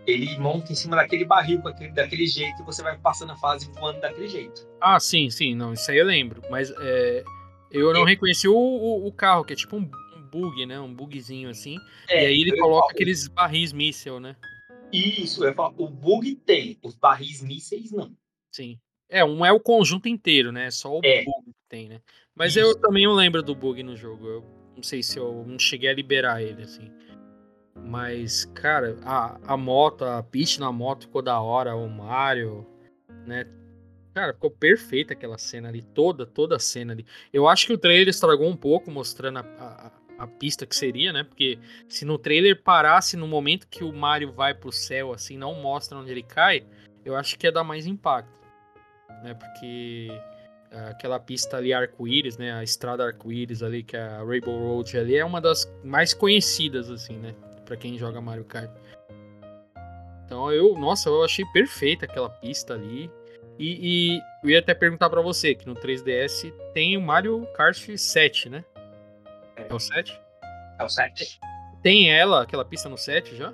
Ele monta em cima daquele barril aquele, daquele jeito e você vai passando a fase voando daquele jeito. Ah, sim, sim, não, isso aí eu lembro. Mas é, eu não é. reconheci o, o, o, carro, que é tipo um, um, bug, né? Um bugzinho assim. É, e aí ele coloca aqueles barris míssil, né? Isso, eu falo, o bug tem, os barris mísseis não. Sim. É, um é o conjunto inteiro, né? Só o é. bug que tem, né? Mas Isso. eu também não lembro do bug no jogo. Eu não sei se eu não cheguei a liberar ele, assim. Mas, cara, a, a moto, a Peach na moto ficou da hora, o Mario, né? Cara, ficou perfeita aquela cena ali, toda, toda a cena ali. Eu acho que o trailer estragou um pouco, mostrando a, a, a pista que seria, né? Porque se no trailer parasse no momento que o Mario vai pro céu, assim, não mostra onde ele cai, eu acho que ia dar mais impacto, né? Porque aquela pista ali arco-íris, né? A estrada arco-íris ali, que é a Rainbow Road ali, é uma das mais conhecidas, assim, né? Pra quem joga Mario Kart. Então eu, nossa, eu achei perfeita aquela pista ali. E, e eu ia até perguntar para você, que no 3DS tem o Mario Kart 7, né? É, é o 7? É o 7. Tem ela, aquela pista no 7 já?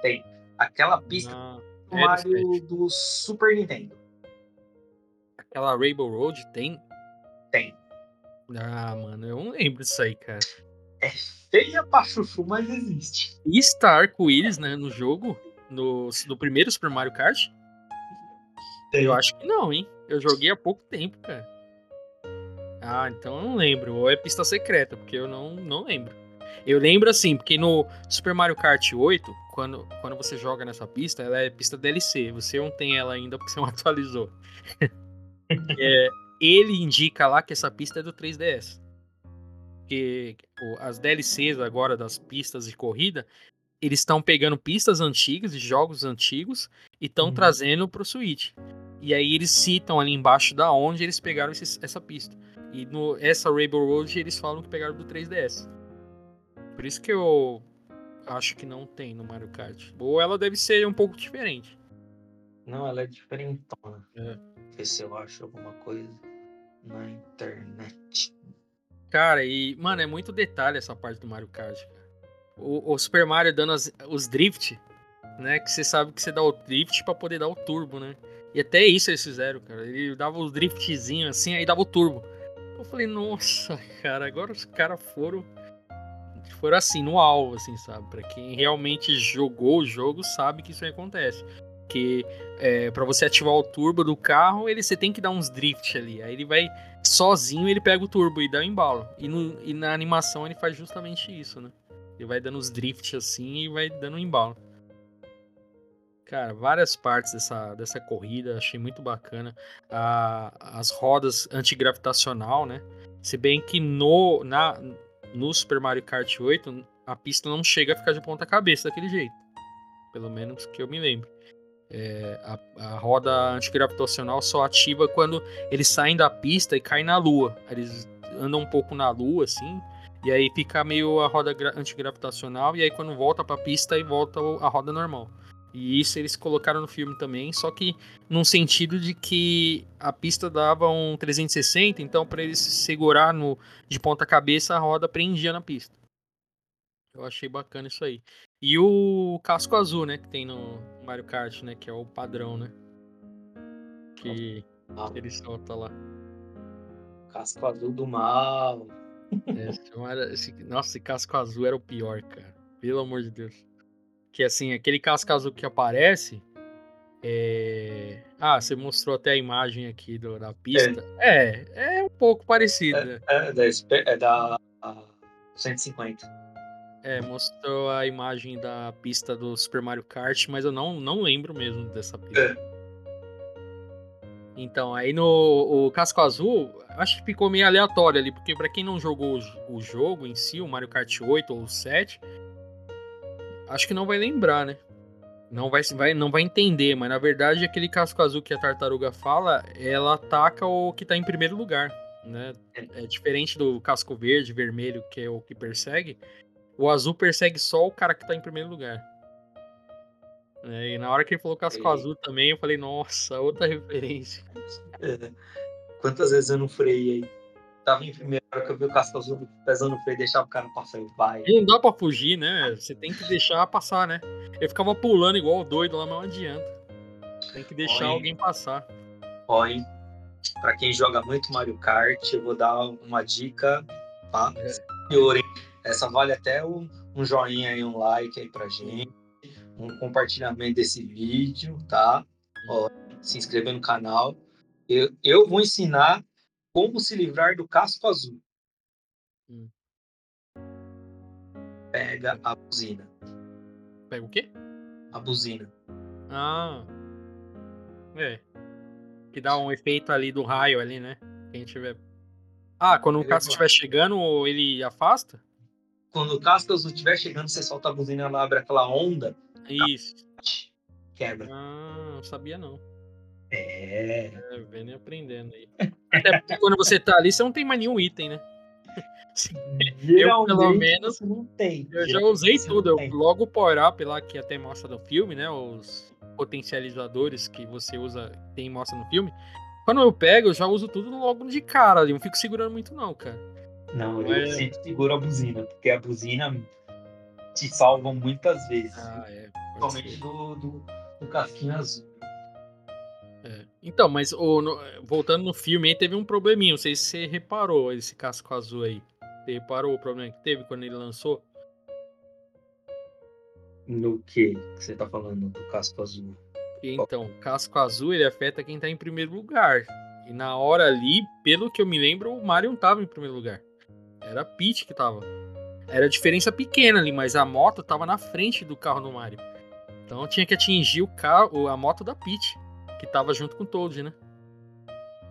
Tem. Aquela pista ah, do é Mario do, do Super Nintendo. Aquela Rainbow Road tem? Tem. Ah, mano, eu não lembro disso aí, cara. É feia pra chuchu, mas existe. E está arco-íris, né, no jogo? No, no primeiro Super Mario Kart? Tem. Eu acho que não, hein? Eu joguei há pouco tempo, cara. Ah, então eu não lembro. Ou é pista secreta, porque eu não, não lembro. Eu lembro assim, porque no Super Mario Kart 8, quando, quando você joga nessa pista, ela é pista DLC. Você não tem ela ainda porque você não atualizou. É, ele indica lá que essa pista é do 3DS. Porque as DLCs agora das pistas de corrida, eles estão pegando pistas antigas, de jogos antigos, e estão uhum. trazendo pro Switch. E aí eles citam ali embaixo da onde eles pegaram esse, essa pista. E no essa Rainbow Road eles falam que pegaram do 3DS. Por isso que eu acho que não tem no Mario Kart. Ou ela deve ser um pouco diferente. Não, ela é diferentona. É. Ver se eu acho alguma coisa na internet. Cara, e, mano, é muito detalhe essa parte do Mario Kart. O, o Super Mario dando as, os drift, né? Que você sabe que você dá o drift para poder dar o turbo, né? E até isso eles fizeram, cara. Ele dava os driftzinhos assim, aí dava o turbo. Eu falei, nossa, cara, agora os caras foram. Foram assim, no alvo, assim, sabe? Pra quem realmente jogou o jogo, sabe que isso aí acontece porque é, para você ativar o turbo do carro, ele você tem que dar uns drift ali. Aí ele vai sozinho, ele pega o turbo e dá um embalo. E, no, e na animação ele faz justamente isso, né? Ele vai dando os drift assim e vai dando um embalo. Cara, várias partes dessa, dessa corrida, achei muito bacana. as rodas antigravitacional, né? Se bem que no, na, no Super Mario Kart 8, a pista não chega a ficar de ponta cabeça daquele jeito. Pelo menos que eu me lembro. É, a, a, roda antigravitacional só ativa quando eles saem da pista e caem na lua. Eles andam um pouco na lua, assim, e aí fica meio a roda antigravitacional, e aí quando volta pra pista, aí volta a roda normal. E isso eles colocaram no filme também, só que num sentido de que a pista dava um 360, então para eles segurar no de ponta cabeça, a roda prendia na pista. Eu achei bacana isso aí. E o casco azul, né, que tem no Mario Kart, né, que é o padrão, né? Que ah. ele solta lá. Casco azul do mal. É, esse, nossa, esse casco azul era o pior, cara. Pelo amor de Deus. Que assim, aquele casco azul que aparece. É... Ah, você mostrou até a imagem aqui do, da pista. É, é, é um pouco parecido. É, é, da, é da 150. É, mostrou a imagem da pista do Super Mario Kart, mas eu não, não lembro mesmo dessa pista. É. Então, aí no o Casco Azul, acho que ficou meio aleatório ali, porque para quem não jogou o, o, jogo em si, o Mario Kart 8 ou 7, acho que não vai lembrar, né? Não vai, vai, não vai entender, mas na verdade aquele casco azul que a tartaruga fala, ela ataca o que tá em primeiro lugar, né? É, é diferente do casco verde, vermelho, que é o que persegue. O azul persegue só o cara que tá em primeiro lugar. É, e na hora que ele falou casco e... azul também, eu falei, nossa, outra referência. É. Quantas vezes eu não freiei? Tava em primeiro, hora que eu vi o casco azul pesando o freio, deixava o cara passar e vai. E não dá pra fugir, né? Você tem que deixar passar, né? Eu ficava pulando igual doido lá, mas não adianta. Tem que deixar Oi. alguém passar. Ó, hein? Pra quem joga muito Mario Kart, eu vou dar uma dica, tá? É. Senhor, hein? Essa vale até um, um joinha e um like aí pra gente, um compartilhamento desse vídeo, tá? Ó, se inscrever no canal. Eu, eu vou ensinar como se livrar do casco azul. Hum. Pega a buzina. Pega o quê? A buzina. Ah. É. Que dá um efeito ali do raio ali, né? Quem tiver. Ah, quando o casco estiver chegando, ele afasta? Quando o casco azul estiver chegando, você solta a buzina, ela abre aquela onda. Isso. Quebra. Ah, não sabia não. É. É, vendo e aprendendo aí. Até porque quando você tá ali, você não tem mais nenhum item, né? Eu, pelo menos, não tem. Eu já usei tudo. Eu, logo o power-up lá, que até mostra no filme, né? Os potencializadores que você usa, tem mostra no filme. Quando eu pego, eu já uso tudo logo de cara ali. Não fico segurando muito, não, cara. Não, eu é... sempre seguro a buzina, porque a buzina te salva muitas vezes. Ah, é. Principalmente do, do, do casquinho azul. É. Então, mas o, no, voltando no filme, aí teve um probleminha. Não sei se você reparou esse casco azul aí. Você reparou o problema que teve quando ele lançou? No que você tá falando do casco azul? Então, o casco azul ele afeta quem tá em primeiro lugar. E na hora ali, pelo que eu me lembro, o Mario não tava em primeiro lugar. Era a Peach que tava. Era diferença pequena ali, mas a moto tava na frente do carro do Mario. Então tinha que atingir o carro, a moto da Peach, que tava junto com o Toad, né?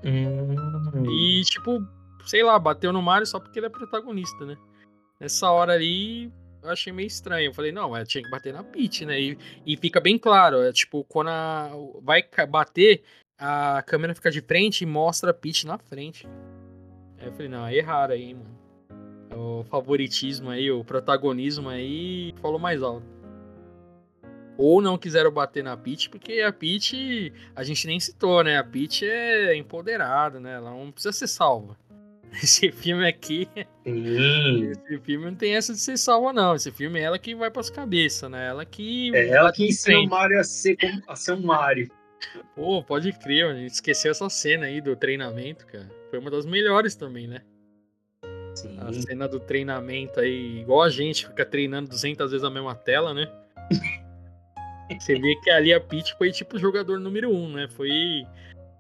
Hum. E tipo, sei lá, bateu no Mario só porque ele é protagonista, né? Nessa hora ali, eu achei meio estranho. Eu falei, não, tinha que bater na Peach, né? E, e fica bem claro, é tipo, quando a, vai bater, a câmera fica de frente e mostra a Peach na frente. Aí eu falei, não, é errado aí, mano. O favoritismo aí, o protagonismo aí falou mais alto. Ou não quiseram bater na Peach, porque a Peach, a gente nem citou, né? A Peach é empoderada, né? Ela não precisa ser salva. Esse filme aqui. Sim. Esse filme não tem essa de ser salva, não. Esse filme é ela que vai pras cabeças, né? Ela que. É ela que ensina o Mario a ser, a ser um Mario. Pô, pode crer, a gente esqueceu essa cena aí do treinamento, cara. Foi uma das melhores também, né? Sim. A cena do treinamento aí, igual a gente fica treinando 200 vezes a mesma tela, né? Você vê que ali a Peach foi tipo o jogador número um, né? Foi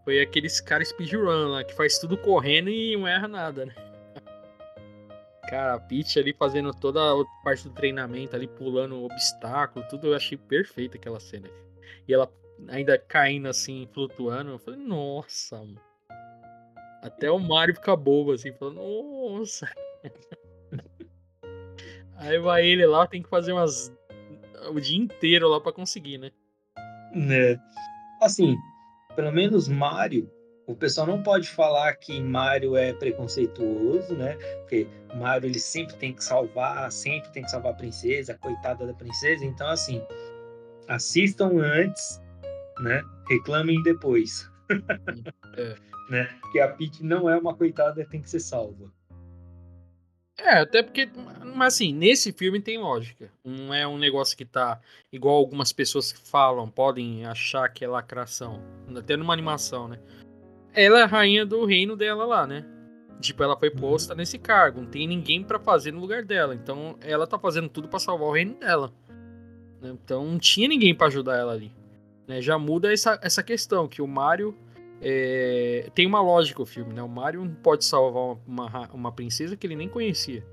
foi aqueles caras speedrun lá, que faz tudo correndo e não erra nada, né? Cara, a Peach ali fazendo toda a parte do treinamento ali, pulando obstáculo, tudo, eu achei perfeito aquela cena. E ela ainda caindo assim, flutuando, eu falei, nossa, mano. Até o Mario fica bobo assim, falando, nossa. Aí vai ele lá, tem que fazer umas. o dia inteiro lá para conseguir, né? Né. Assim, pelo menos Mario, o pessoal não pode falar que Mario é preconceituoso, né? Porque Mario ele sempre tem que salvar, sempre tem que salvar a princesa, a coitada da princesa. Então, assim, assistam antes, né? Reclamem depois. É. né? Porque a Peach não é uma coitada, tem que ser salva. É, até porque, mas assim, nesse filme tem lógica. Não é um negócio que tá igual algumas pessoas que falam, podem achar que é lacração. Até numa animação, né? Ela é a rainha do reino dela lá, né? Tipo, ela foi uhum. posta nesse cargo, não tem ninguém para fazer no lugar dela. Então, ela tá fazendo tudo para salvar o reino dela. Então, não tinha ninguém para ajudar ela ali. Né? Já muda essa, essa questão, que o Mario é, tem uma lógica o filme, né? O Mario não pode salvar uma, uma princesa que ele nem conhecia.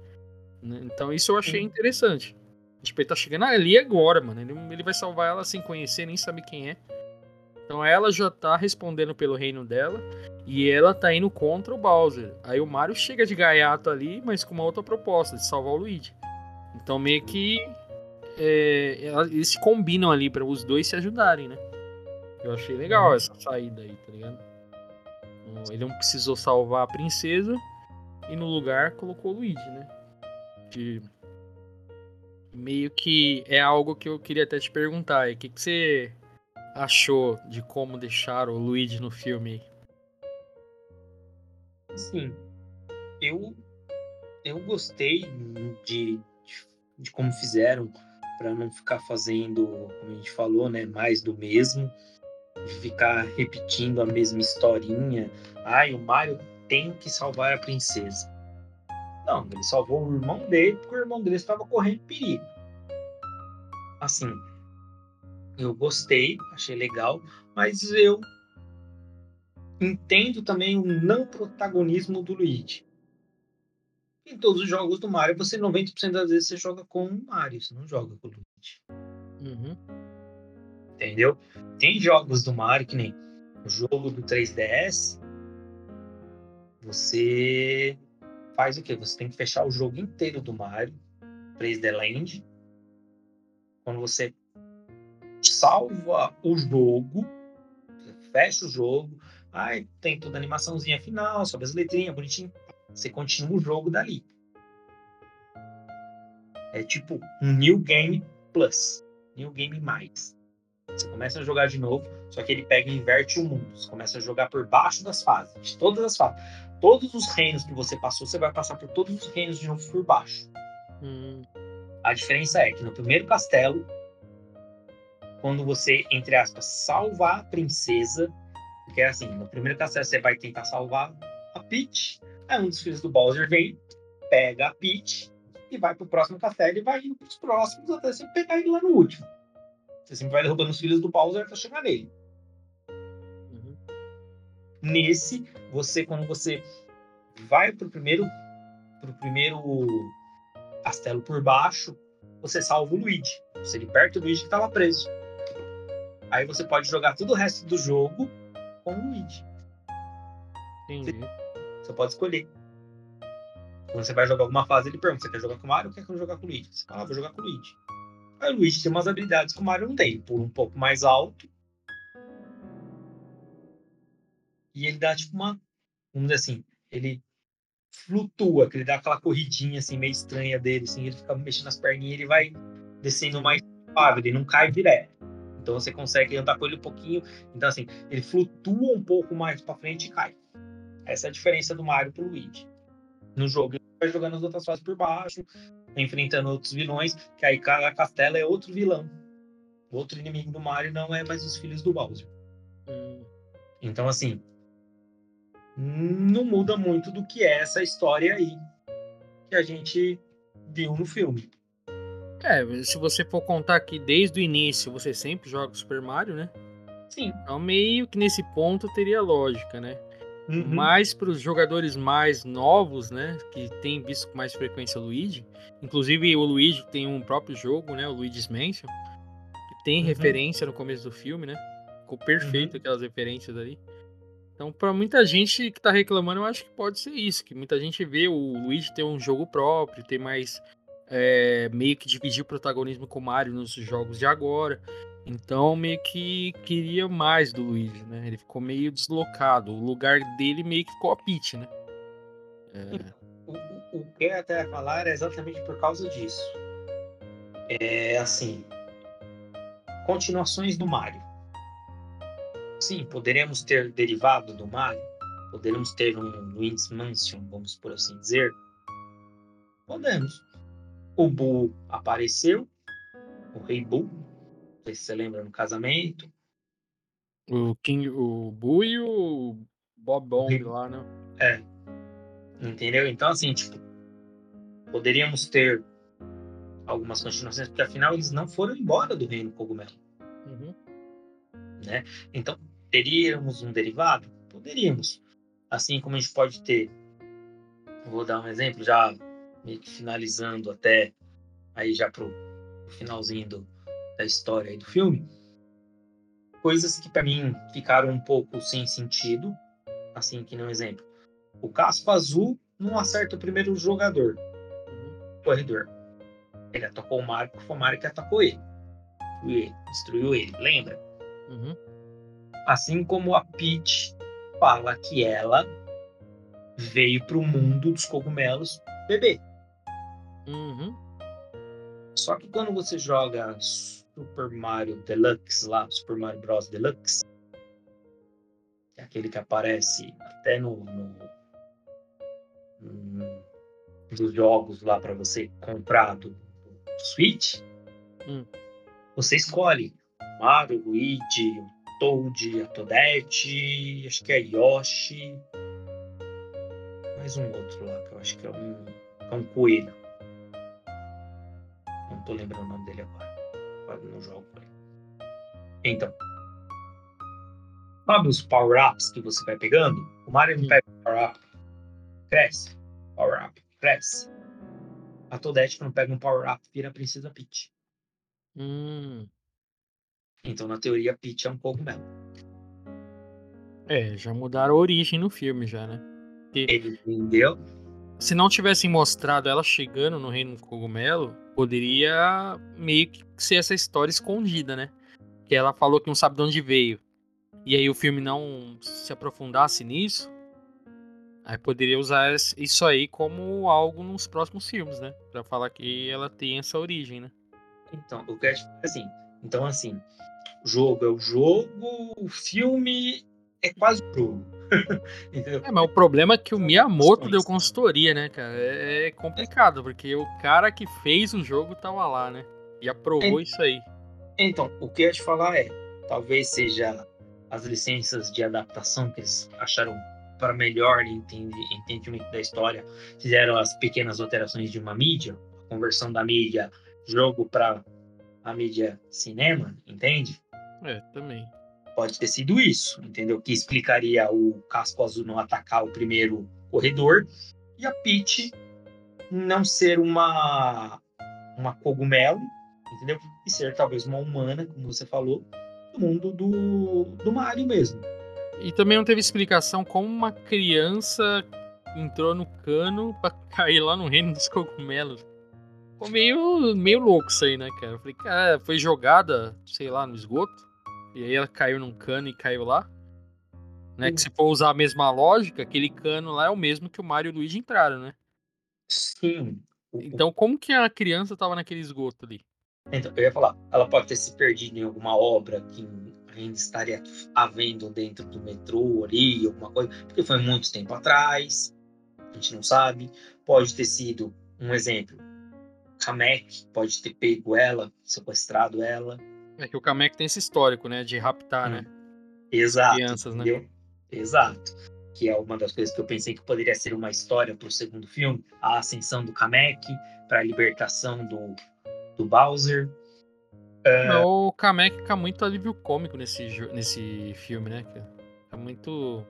Né? Então isso eu achei interessante. Tipo, ele tá chegando ali agora, mano. Ele, ele vai salvar ela sem conhecer, nem saber quem é. Então ela já tá respondendo pelo reino dela e ela tá indo contra o Bowser. Aí o Mario chega de gaiato ali, mas com uma outra proposta, de salvar o Luigi. Então meio que é, eles se combinam ali para os dois se ajudarem, né? Eu achei legal uhum. essa saída aí, tá ligado? Ele não precisou salvar a princesa e no lugar colocou o Luigi, né? De... Meio que é algo que eu queria até te perguntar. O que, que você achou de como deixaram o Luigi no filme? Sim, eu eu gostei de, de como fizeram para não ficar fazendo, como a gente falou, né, mais do mesmo ficar repetindo a mesma historinha. Ai, o Mario tem que salvar a princesa. Não, ele salvou o irmão dele porque o irmão dele estava correndo perigo. Assim, eu gostei, achei legal, mas eu entendo também o não protagonismo do Luigi. Em todos os jogos do Mario, você 90% das vezes você joga com o Mario, você não joga com o Luigi. Uhum entendeu? Tem jogos do Mario que nem o jogo do 3DS, você faz o quê? Você tem que fechar o jogo inteiro do Mario 3D Land. Quando você salva o jogo, fecha o jogo, aí tem toda a animaçãozinha final, sobe as letrinhas, bonitinho. Você continua o jogo dali. É tipo um New Game Plus. New Game Mais. Você começa a jogar de novo, só que ele pega e inverte o mundo. Você começa a jogar por baixo das fases, todas as fases. Todos os reinos que você passou, você vai passar por todos os reinos de novo por baixo. Hum. A diferença é que no primeiro castelo, quando você, entre aspas, salvar a princesa, porque é assim, no primeiro castelo você vai tentar salvar a Peach, aí um dos filhos do Bowser vem, pega a Peach e vai pro próximo castelo e vai indo pros próximos até você pegar ele lá no último. Você sempre vai derrubando os filhos do Bowser até chegar nele. Uhum. Nesse, você, quando você vai pro primeiro, pro primeiro castelo por baixo, você salva o Luigi. Você liberta o Luigi que estava preso. Aí você pode jogar todo o resto do jogo com o Luigi. Entendi. Você pode escolher. Quando você vai jogar alguma fase, ele pergunta: você quer jogar com o Mario ou quer jogar com o Luigi? Você fala, ah, vou jogar com o Luigi. Aí o Luigi tem umas habilidades que o Mario não tem. Ele pula um pouco mais alto. E ele dá tipo uma. Vamos dizer assim, ele flutua, que ele dá aquela corridinha assim, meio estranha dele, assim, ele fica mexendo as perninhas ele vai descendo mais suave, ele não cai direto. Então você consegue andar com ele um pouquinho. Então, assim, ele flutua um pouco mais para frente e cai. Essa é a diferença do Mario pro Luigi. No jogo, ele vai jogando as outras fases por baixo, enfrentando outros vilões, que aí cada castelo é outro vilão. O outro inimigo do Mario não é mais os filhos do Bowser. Hum. Então, assim, não muda muito do que é essa história aí que a gente viu no filme. É, se você for contar que desde o início você sempre joga Super Mario, né? Sim. Então meio que nesse ponto teria lógica, né? Uhum. Mas para os jogadores mais novos, né, que tem visto com mais frequência o Luigi, inclusive o Luigi tem um próprio jogo, né, o Luigi's Mansion, que tem Uhum. referência no começo do filme, né? Ficou perfeito Uhum. aquelas referências ali. Então, para muita gente que tá reclamando, eu acho que pode ser isso, que muita gente vê o Luigi ter um jogo próprio, ter mais é, meio que dividir o protagonismo com o Mario nos jogos de agora. Então, meio que queria mais do Luigi, né? Ele ficou meio deslocado. O lugar dele meio que ficou a Peach, né? É, O, o- que eu até ia falar era exatamente por causa disso. É assim. Continuações do Mario. Sim, poderemos ter derivado do Mario. Poderemos ter um Luigi's Mansion, vamos por assim dizer. Podemos. O Boo apareceu. O Rei Boo. Sei se você lembra no casamento. o King, o Boo e o Bob Bong Rei- lá, né? É. Entendeu? Então, assim, tipo, poderíamos ter algumas continuações, porque afinal eles não foram embora do Reino Cogumelo. Uhum. Então, teríamos um derivado? Poderíamos. Assim como a gente pode ter, vou dar um exemplo, já meio que finalizando até aí já pro finalzinho do- da história aí do filme, coisas que para mim ficaram um pouco sem sentido, assim que um exemplo. O casco azul não acerta o primeiro jogador, Uhum. corredor. Ele atacou o Mario porque foi o Mario que atacou ele. Destruiu ele, destruiu ele, lembra? Uhum. Assim como a Peach fala que ela veio para o mundo dos cogumelos bebê. Uhum. Só que quando você joga Super Mario Deluxe lá, Super Mario Bros Deluxe, que é aquele que aparece até no, no- no- dos jogos lá para você comprar do, do Switch, Hum. você escolhe Mario, Luigi, o Toad, a Toadette, acho que é Yoshi, mais um outro lá que eu acho que é um, é um coelho. Não tô lembrando o nome dele agora. Agora não jogo com ele. Então. Sabe os power-ups que você vai pegando? O Mario pega power-up. Cresce. Power-up. Cresce. A Toadette não pega um power-up, vira a Princesa Peach. Hum. Então, na teoria, Peach é um cogumelo. É, já mudaram a origem no filme já, né? Ele entendeu? Se não tivessem mostrado ela chegando no Reino do Cogumelo, poderia meio que ser essa história escondida, né? Que ela falou que não sabe de onde veio. e aí o filme não se aprofundasse nisso, aí poderia usar isso aí como algo nos próximos filmes, né? Pra falar que ela tem essa origem, né? Então, o que é assim, então assim, jogo é o jogo, o filme é quase o jogo. É, mas o problema é que o Miyamoto deu consultoria, né, cara? É, é complicado, porque o cara que fez o jogo tava lá, né? E aprovou é, isso aí. Então, o que eu ia te falar é, talvez seja as licenças de adaptação que eles acharam para melhor entendimento da história, fizeram as pequenas alterações de uma mídia, a conversão da mídia jogo para a mídia cinema, entende? É, também. Pode ter sido isso, entendeu? Que explicaria o Casco Azul não atacar o primeiro corredor e a Peach não ser uma uma cogumelo, entendeu? E ser talvez uma humana, como você falou, do mundo do, do Mario mesmo. E também não teve explicação como uma criança entrou no cano para cair lá no reino dos cogumelos. Ficou meio, meio louco isso aí, né, cara? Eu falei, cara, foi jogada, sei lá, no esgoto. E aí ela caiu num cano e caiu lá. Né, que se for usar a mesma lógica, aquele cano lá é o mesmo que o Mario e o Luigi entraram, né? Sim. Então como que a criança tava naquele esgoto ali? Então, eu ia falar, ela pode ter se perdido em alguma obra que ainda estaria havendo dentro do metrô ali, alguma coisa, porque foi muito tempo atrás, a gente não sabe. Pode ter sido, um exemplo, Kamek pode ter pego ela, sequestrado ela. É que o Kamek tem esse histórico, né? De raptar, hum. né? Exato. Crianças, né? entendeu? né? Exato. Que é uma das coisas que eu pensei que poderia ser uma história para o segundo filme. A ascensão do Kamek, para a libertação do, do Bowser. Uh... O Kamek fica muito alívio cômico nesse, nesse filme, né? É muito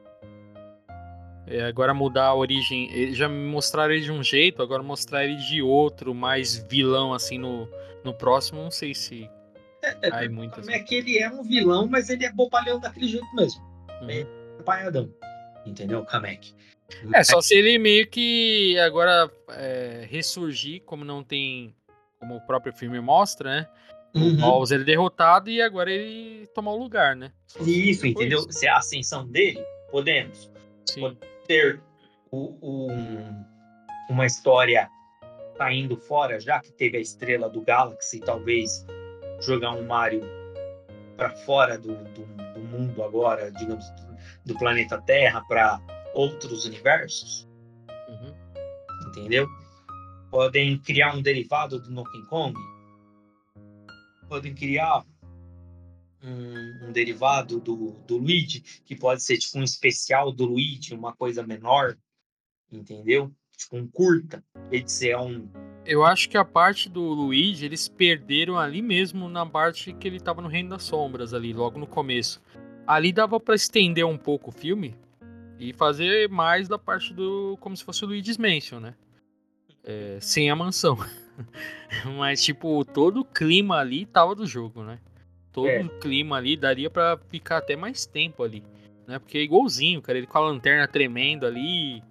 é, agora mudar a origem. Já mostraram ele de um jeito, agora mostrar ele de outro, mais vilão assim no, no próximo, não sei se. É, é, muito, assim. é que ele é um vilão, mas ele é bobalhão daquele jeito mesmo. Uhum. É paiadão. Entendeu? Kamek. É, só se ele meio que agora é, ressurgir, como não tem. Como o próprio filme mostra, né? Uhum. O Bowser derrotado e agora ele tomar o lugar, né? Isso, entendeu? Isso. Se é a ascensão dele, podemos. Sim ter o, um, uma história saindo fora, já que teve a estrela do Galaxy, talvez jogar um Mario para fora do, do, do, mundo agora, digamos, do planeta Terra para outros universos. Uhum. Entendeu? Podem criar um derivado do Donkey Kong. Podem criar um, um, derivado do, do Luigi, que pode ser tipo um especial do Luigi, uma coisa menor, entendeu? Tipo um curta, ele ser um. Eu acho que a parte do Luigi eles perderam ali mesmo na parte que ele tava no Reino das Sombras, ali, logo no começo. Ali dava para estender um pouco o filme e fazer mais da parte do. como se fosse o Luigi's Mansion, né? É, sem a mansão. Mas, tipo, todo o clima ali tava do jogo, né? todo é. o clima ali, daria para ficar até mais tempo ali. Né? Porque é igualzinho, cara. Ele com a lanterna tremendo ali,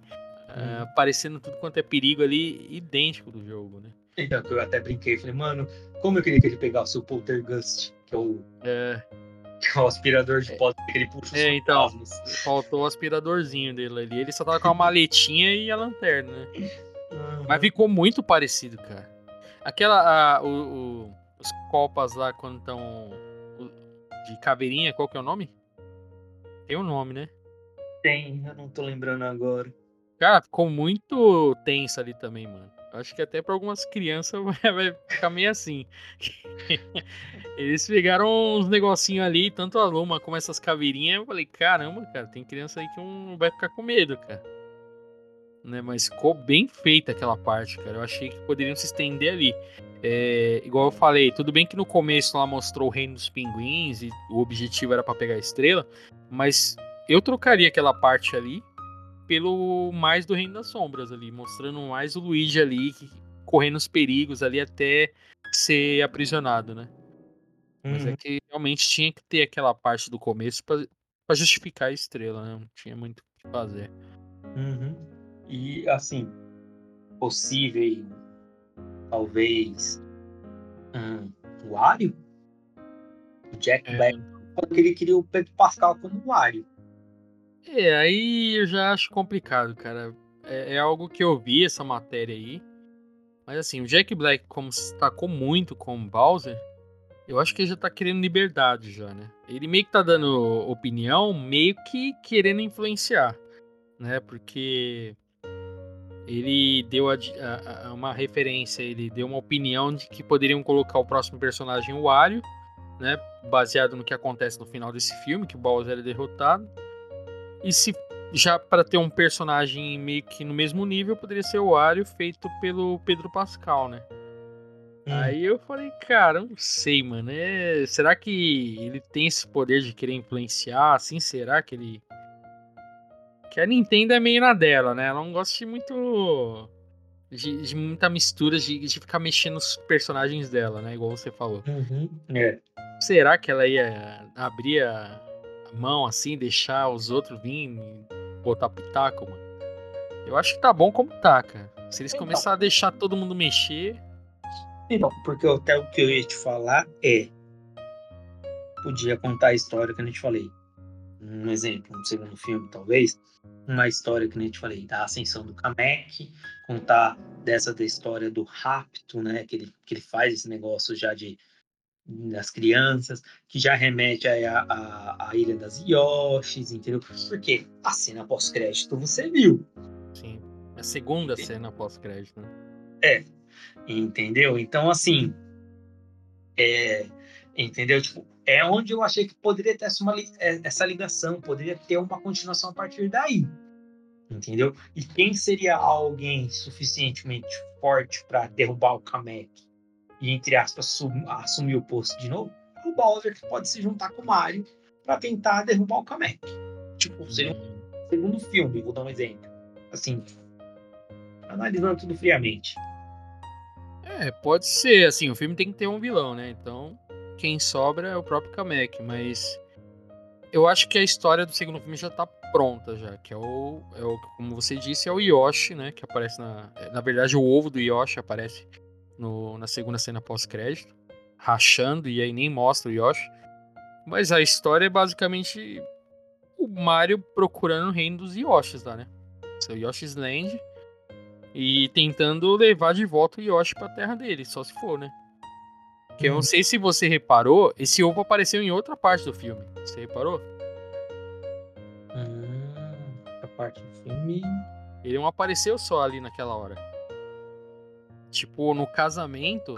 hum. uh, tudo quanto é perigo ali, idêntico do jogo, né? Então, eu até brinquei, falei, mano, como eu queria que ele pegasse o Poltergust, que é o. É. Que é o aspirador de é. pó que ele puxa É, então. Faltou o aspiradorzinho dele ali. Ele só tava com a maletinha e a lanterna, né? Uhum. Mas ficou muito parecido, cara. Aquela. A, o, o, os copas lá quando estão de caveirinha, qual que é o nome? Tem um nome, né? Tem, eu não tô lembrando agora. Cara, ficou muito tenso ali também, mano. Acho que até para algumas crianças vai ficar meio assim. Eles pegaram uns negocinhos ali, tanto a Luma como essas caveirinhas. Eu falei, caramba, cara, tem criança aí que não vai ficar com medo, cara. Né, mas ficou bem feita aquela parte, cara. Eu achei que poderiam se estender ali. É, igual eu falei, tudo bem que no começo lá mostrou o reino dos pinguins e o objetivo era para pegar a estrela, mas eu trocaria aquela parte ali pelo mais do reino das sombras ali, mostrando mais o Luigi ali correndo os perigos ali até ser aprisionado, né? Uhum. Mas é uhum. que realmente tinha que ter aquela parte do começo para justificar a estrela, né? Não tinha muito o que fazer. Uhum. E assim, possível talvez um, o Wario, o Jack é. Black que ele queria o Pedro Pascal como Wario. É, aí eu já acho complicado, cara. É, é, algo que eu vi essa matéria aí. Mas assim, o Jack Black, como se destacou muito como Bowser, eu acho que ele já tá querendo liberdade já, né? Ele meio que tá dando opinião, meio que querendo influenciar, né? Porque ele deu a, a, a uma referência, ele deu uma opinião de que poderiam colocar o próximo personagem, o Wario, né? Baseado no que acontece no final desse filme, que o Bowser é derrotado. E se já para ter um personagem meio que no mesmo nível, poderia ser o Wario feito pelo Pedro Pascal, né? Hum. Aí eu falei, cara, não sei, mano. É... Será que ele tem esse poder de querer influenciar? Assim, será que ele. Que a Nintendo é meio na dela, né? Ela não gosta de muito. De, de muita mistura, de, de, ficar mexendo nos personagens dela, né? Igual você falou. Uhum. É. Será que ela ia abrir a, mão assim, deixar os outros virem botar pitaco, mano. Eu acho que tá bom como tá, cara. Se eles então, começarem a deixar todo mundo mexer. Então, porque até o que eu ia te falar é. Podia contar a história que a gente falei. Um exemplo, um segundo filme, talvez. Uma história que a gente falei, da ascensão do Kamek, contar dessa da história do rapto, né? Que ele, que ele faz esse negócio já de das crianças, que já remete à, à, à Ilha das Yoshis, entendeu? Porque a cena pós-crédito você viu. Sim. A segunda Sim. cena pós-crédito, né? É. Entendeu? Então, assim. É, entendeu? Tipo, é onde eu achei que poderia ter essa, uma, é, essa ligação, poderia ter uma continuação a partir daí. Entendeu? E quem seria alguém suficientemente forte para derrubar o Kamek? E, entre aspas, assumir o posto de novo, o Bowser que pode se juntar com o Mario para tentar derrubar o Kamek. Tipo, seria um segundo filme, vou dar um exemplo. Assim, analisando tudo friamente. É, pode ser. Assim, o filme tem que ter um vilão, né? Então, quem sobra é o próprio Kamek, mas eu acho que a história do segundo filme já tá pronta já, que é o, é o como você disse, é o Yoshi, né, que aparece na, na verdade o ovo do Yoshi aparece no, na segunda cena pós-crédito, rachando e aí nem mostra o Yoshi. Mas a história é basicamente o Mario procurando o reino dos Yoshis lá, né? Seu Yoshi's Land e tentando levar de volta o Yoshi pra terra dele, só se for, né? Que eu não uhum. sei se você reparou, esse ovo apareceu em outra parte do filme. Você reparou? Hum, a parte do filme. Ele não apareceu só ali naquela hora. Tipo, no casamento,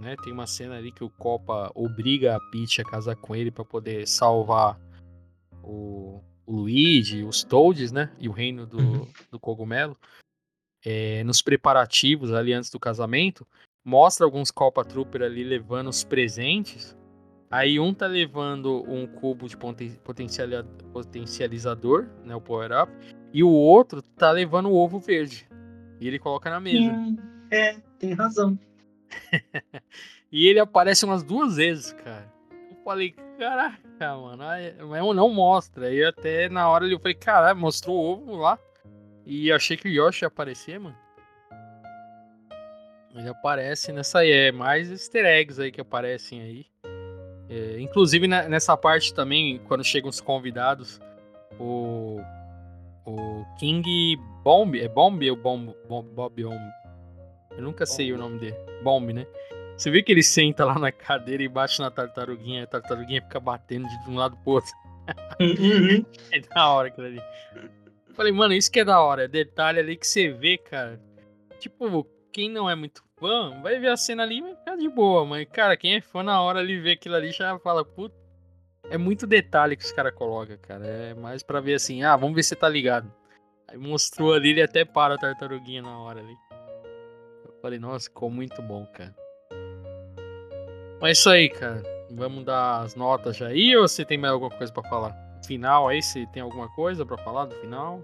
né? Tem uma cena ali que o Copa obriga a Peach a casar com ele para poder salvar o, o, Luigi, os Toads, né? E o reino do, uhum. do cogumelo. É, nos preparativos ali antes do casamento, mostra alguns Copa Trooper ali levando os presentes. Aí um tá levando um cubo de potencializador, né? O Power Up. E o outro tá levando o ovo verde. E ele coloca na mesa. É, tem razão. e ele aparece umas duas vezes, cara. Eu falei, caraca, mano, mas não mostra. E até na hora eu falei, caralho, mostrou o ovo lá. E achei que o Yoshi ia aparecer, mano. Ele aparece nessa aí. É mais easter eggs aí que aparecem aí. É, inclusive nessa parte também, quando chegam os convidados, o, o King Bomb, é Bomb ou Bomb, Bomb, Bob Bomb? Eu nunca sei o nome dele. Bomb, né? Você vê que ele senta lá na cadeira e bate na tartaruguinha, a tartaruguinha fica batendo de um lado pro outro. Uhum. é da hora aquilo ali. Falei, mano, isso que é da hora. É detalhe ali que você vê, cara. Tipo, quem não é muito fã, vai ver a cena ali e vai ficar de boa. Mas, cara, quem é fã na hora ali vê aquilo ali já fala, puta. É muito detalhe que os caras colocam, cara. É mais pra ver assim, ah, vamos ver se você tá ligado. Aí mostrou ali, ele até para a tartaruguinha na hora ali. Falei, nossa, ficou muito bom, cara. Mas é isso aí, cara. Vamos dar as notas já aí ou você tem mais alguma coisa para falar? Final aí, se tem alguma coisa para falar do final?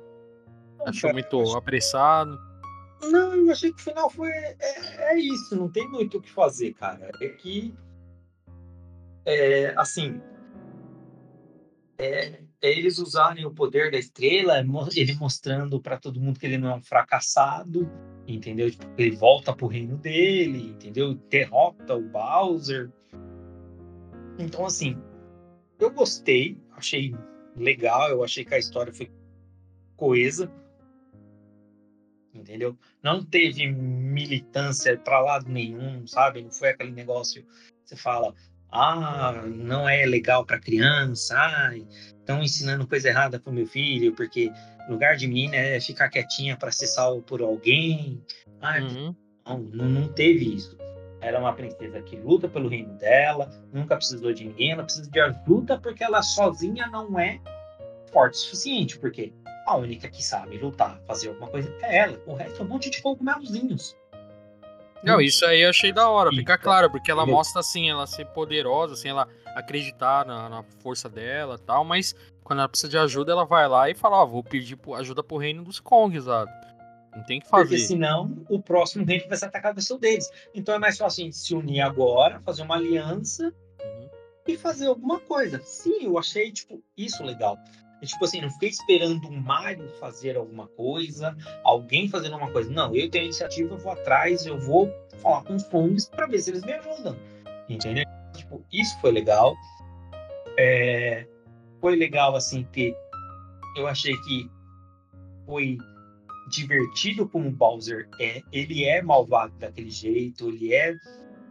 Não, Achou cara, muito acho... apressado? Não, eu achei que o final foi. É, é, isso, não tem muito o que fazer, cara. É que. É, assim. É, é eles usarem o poder da estrela, ele mostrando para todo mundo que ele não é um fracassado entendeu? Tipo, ele volta pro reino dele, entendeu? Derrota o Bowser. Então, assim, eu gostei, achei legal, eu achei que a história foi coesa. Entendeu? Não teve militância para lado nenhum, sabe? Não foi aquele negócio você fala, ah, não é legal para criança, ah, estão ensinando coisa errada para meu filho, porque lugar de menina é ficar quietinha para ser salvo por alguém. Ah, uhum. não, não, não teve isso. Ela é uma princesa que luta pelo reino dela, nunca precisou de ninguém, ela precisa de ajuda porque ela sozinha não é forte o suficiente, porque a única que sabe lutar, fazer alguma coisa é ela. O resto é um monte de cogumelozinhos. Não, isso aí eu achei da hora, fica claro, porque ela mostra assim, ela ser poderosa, assim, ela acreditar na, na força dela tal, mas quando ela precisa de ajuda, ela vai lá e fala, ó, oh, vou pedir ajuda pro reino dos Kongs, sabe? Não tem que fazer. Porque senão o próximo reino vai ser atacado vai ser o deles. Então é mais fácil a gente se unir agora, fazer uma aliança uhum. e fazer alguma coisa. Sim, eu achei, tipo, isso legal. E, tipo assim, não fiquei esperando o Mario fazer alguma coisa, alguém fazendo alguma coisa. Não, eu tenho iniciativa, eu vou atrás, eu vou falar com os Kongs para ver se eles me ajudam. Entendeu? Tipo, isso foi legal. É... Foi legal, assim, ter. Eu achei que foi divertido como o Bowser é. Ele é malvado daquele jeito, ele é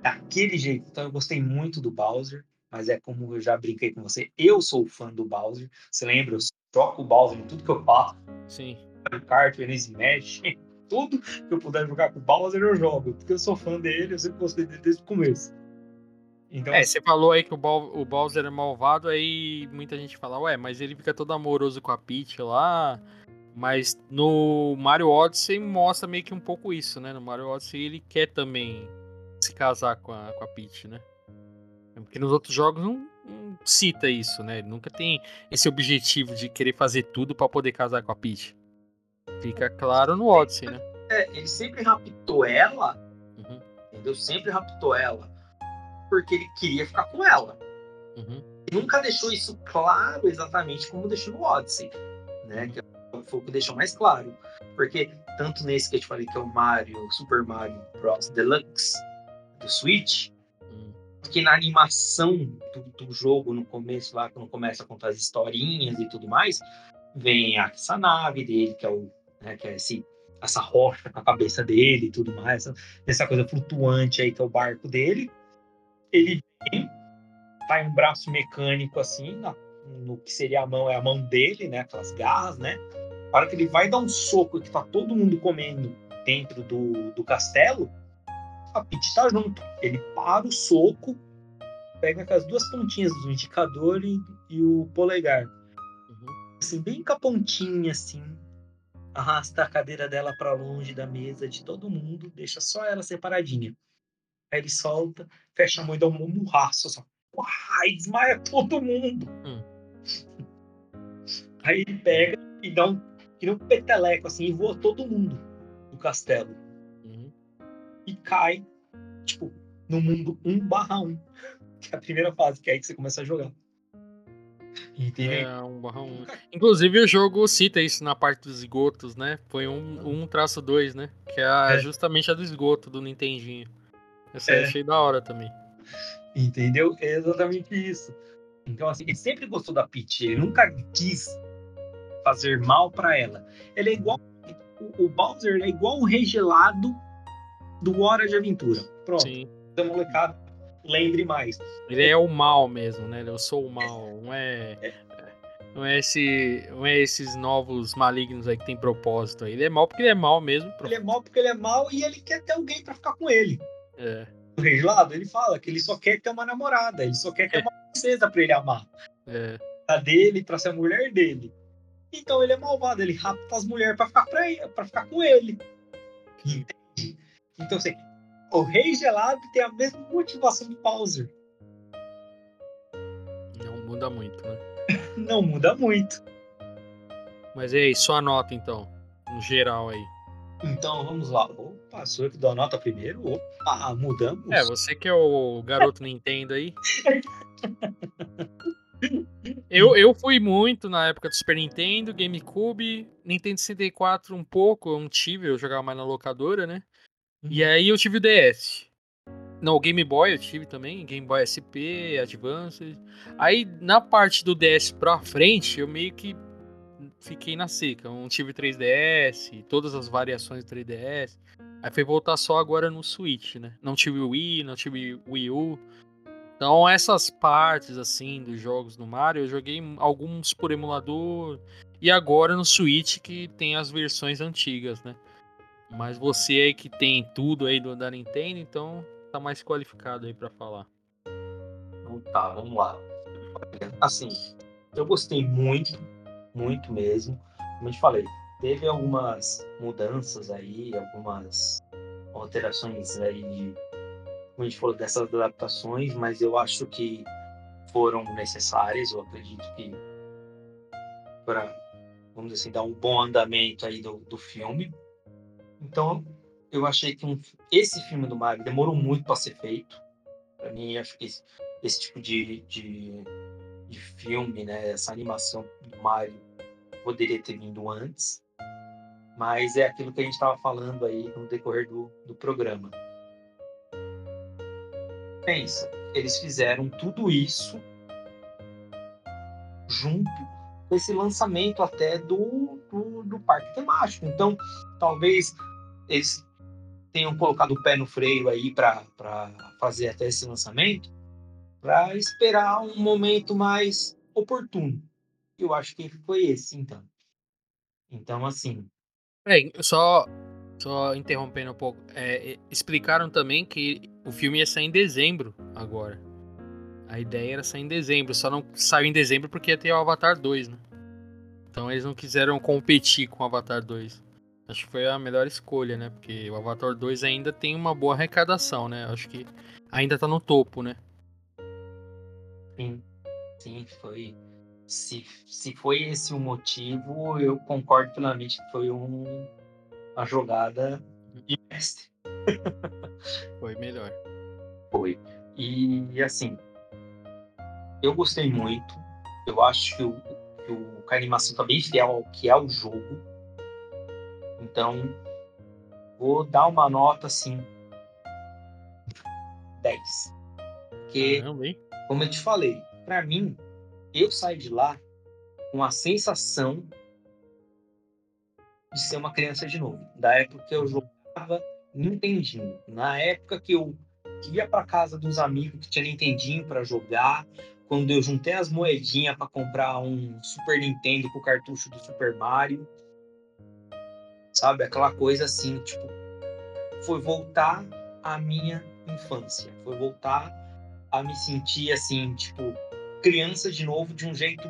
daquele jeito. Então eu gostei muito do Bowser, mas é como eu já brinquei com você, eu sou fã do Bowser. Você lembra? Eu troco o Bowser em tudo que eu faço. Sim. No kart, no Smash, tudo que eu puder jogar com o Bowser eu jogo, porque eu sou fã dele, eu sempre gostei dele desde o começo. Então, é, você falou aí que o, o Bowser é malvado, aí muita gente fala, ué, mas ele fica todo amoroso com a Peach lá, mas no Mario Odyssey mostra meio que um pouco isso, né? No Mario Odyssey ele quer também se casar com a, com a Peach, né? Porque nos outros jogos não, não cita isso, né? Ele nunca tem esse objetivo de querer fazer tudo para poder casar com a Peach. Fica claro no Odyssey, né? É, ele sempre raptou ela, uhum. entendeu? Sempre raptou ela porque ele queria ficar com ela. Uhum. nunca deixou isso claro exatamente como deixou no Odyssey, né? Que foi o que deixou mais claro. Porque tanto nesse que eu te falei que é o Mario, Super Mario Bros. Deluxe do Switch, hum. que na animação do, do, jogo, no começo lá, quando começa a contar as historinhas e tudo mais, vem essa nave dele, que é o né, que é esse, essa rocha com a cabeça dele e tudo mais, essa coisa flutuante aí que é o barco dele. Ele vem, em um braço mecânico assim, na, no que seria a mão, é a mão dele, né, aquelas garras, né? A hora que ele vai dar um soco que tá todo mundo comendo dentro do, do castelo, a Peach tá junto. Ele para o soco, pega com as duas pontinhas do indicador e, e o polegar. Uhum. Assim, bem com a pontinha, assim. Arrasta a cadeira dela para longe da mesa de todo mundo, deixa só ela separadinha. Aí ele solta, fecha a mão e dá um murraço, só. Uai, desmaia todo mundo. Hum. Aí ele pega e dá um um peteleco, assim, e voa todo mundo do castelo. Uhum. E cai, tipo, no mundo 1 barra 1. Que é a primeira fase, que é aí que você começa a jogar. Entendeu? É, 1 barra 1. Inclusive o jogo cita isso na parte dos esgotos, né? Foi um, um traço 2, né? Que é, a, é, justamente a do esgoto do Nintendinho. Essa é. eu achei da hora também. Entendeu? É exatamente isso. Então, assim, ele sempre gostou da Peach. Ele nunca quis fazer mal para ela. Ele é igual. O, o Bowser é igual um regelado do Hora de Aventura. Pronto. Sim. Então, molecada, lembre mais. Ele é o mal mesmo, né? Eu sou o mal. Não é. é. Não é, esse, não é esses novos malignos aí que tem propósito. Ele é mal porque ele é mal mesmo. Ele é mal porque ele é mal e ele quer ter alguém para ficar com ele. É. O regelado, ele fala que ele só quer ter uma namorada, ele só quer ter é. uma princesa para ele amar. É. A dele, para ser a mulher dele. Então ele é malvado, ele rapta as mulheres para ficar, pra, pra ficar com ele. Entende? Então, assim, o Rei Gelado tem a mesma motivação do Bowser. Não muda muito, né? Não muda muito. Mas e aí, sua nota então, no geral aí. Então vamos lá. Opa, sou eu que dou a nota primeiro? Opa, mudamos. É, você que é o garoto Nintendo aí. Eu, eu fui muito na época do Super Nintendo, GameCube, Nintendo 64 um pouco, eu não tive, eu jogava mais na locadora, né? E uhum. aí eu tive o DS. Não, Game Boy eu tive também, Game Boy SP, Advance. Aí na parte do DS pra frente, eu meio que fiquei na seca. Não tive 3DS, todas as variações do 3DS. Aí foi voltar só agora no Switch, né? Não tive Wii, não tive Wii U. Então essas partes assim dos jogos do Mario, eu joguei alguns por emulador e agora no Switch que tem as versões antigas, né? Mas você aí que tem tudo aí do da Nintendo, então tá mais qualificado aí para falar. Então tá, vamos lá. Assim, eu gostei muito, muito mesmo. Como eu te falei, teve algumas mudanças aí, algumas alterações aí de, como a gente falou, dessas adaptações, mas eu acho que foram necessárias. Eu acredito que para, vamos dizer assim, dar um bom andamento aí do, do filme. Então, eu achei que um, esse filme do Mario demorou muito para ser feito. Para mim, acho que esse, esse tipo de, de, de, filme, né, essa animação do Mario poderia ter vindo antes. Mas é aquilo que a gente estava falando aí no decorrer do, do programa. Pensa, eles fizeram tudo isso junto com esse lançamento até do, do, do parque temático. Então, talvez eles tenham colocado o pé no freio aí para fazer até esse lançamento, para esperar um momento mais oportuno. Eu acho que foi esse, então. Então, assim. É, só, só interrompendo um pouco. É, explicaram também que o filme ia sair em dezembro agora. A ideia era sair em dezembro, só não saiu em dezembro porque ia ter o Avatar 2, né? Então eles não quiseram competir com o Avatar 2. Acho que foi a melhor escolha, né? Porque o Avatar 2 ainda tem uma boa arrecadação, né? Acho que ainda tá no topo, né? Sim, sim, foi. Se, se foi esse o motivo, eu concordo plenamente que foi um, uma jogada de mestre. foi melhor. Foi. E assim, eu gostei muito. Eu acho que o, que, o, que a animação tá bem fiel ao que é o jogo então, vou dar uma nota assim 10. Porque, como eu te falei, para mim, eu saí de lá com a sensação de ser uma criança de novo. Da época que eu jogava Nintendinho. Na época que eu ia para casa dos amigos que tinha Nintendinho para jogar, quando eu juntei as moedinhas para comprar um Super Nintendo com o cartucho do Super Mario sabe? Aquela coisa assim, tipo, foi voltar à minha infância, foi voltar a me sentir assim, tipo, criança de novo de um jeito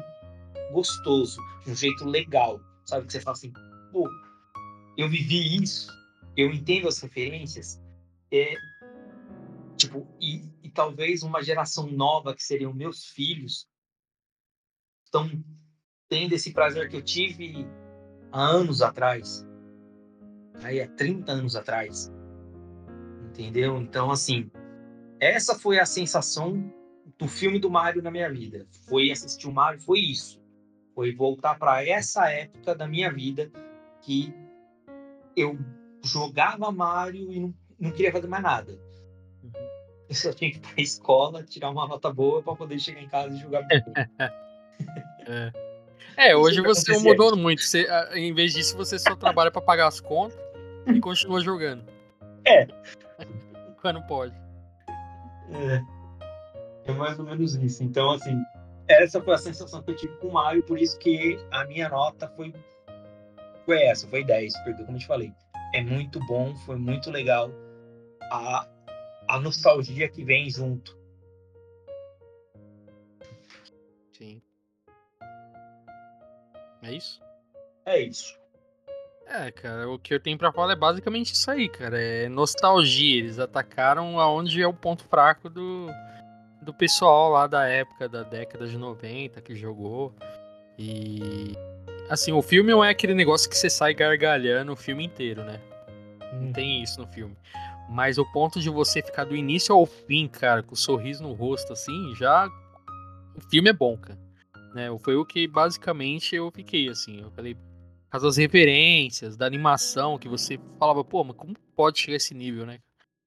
gostoso, de um jeito legal, sabe? Que você fala assim, pô, eu vivi isso, eu entendo as referências, é, tipo, e, e talvez uma geração nova que seriam meus filhos estão tendo esse prazer que eu tive há anos atrás, aí há 30 anos atrás. Entendeu? Então, assim, essa foi a sensação do filme do Mario na minha vida. Foi assistir o Mario, foi isso. Foi voltar para essa época da minha vida que eu jogava Mario e não, não queria fazer mais nada. Uhum. Eu só tinha que ir para a escola, tirar uma nota boa para poder chegar em casa e jogar. é. é, hoje você mudou muito. Você, em vez disso, você só trabalha para pagar as contas e continua jogando. É. Quando pode. É. É mais ou menos isso. Então, assim, essa foi a sensação que eu tive com o Mario, por isso que a minha nota foi, foi essa, foi 10, porque, como eu te falei, é muito bom, foi muito legal a, a nostalgia que vem junto. Sim. É isso? É isso. É, cara, o que eu tenho pra falar é basicamente isso aí, cara. É nostalgia. Eles atacaram aonde é o ponto fraco do, do pessoal lá da época, da década de 90 que jogou. E. Assim, o filme não é aquele negócio que você sai gargalhando o filme inteiro, né? Não tem isso no filme. Mas o ponto de você ficar do início ao fim, cara, com o um sorriso no rosto, assim, já. O filme é bom, cara. Né? Foi o que basicamente eu fiquei, assim. Eu falei, causa das referências, da animação, que você falava, pô, mas como pode chegar a esse nível, né?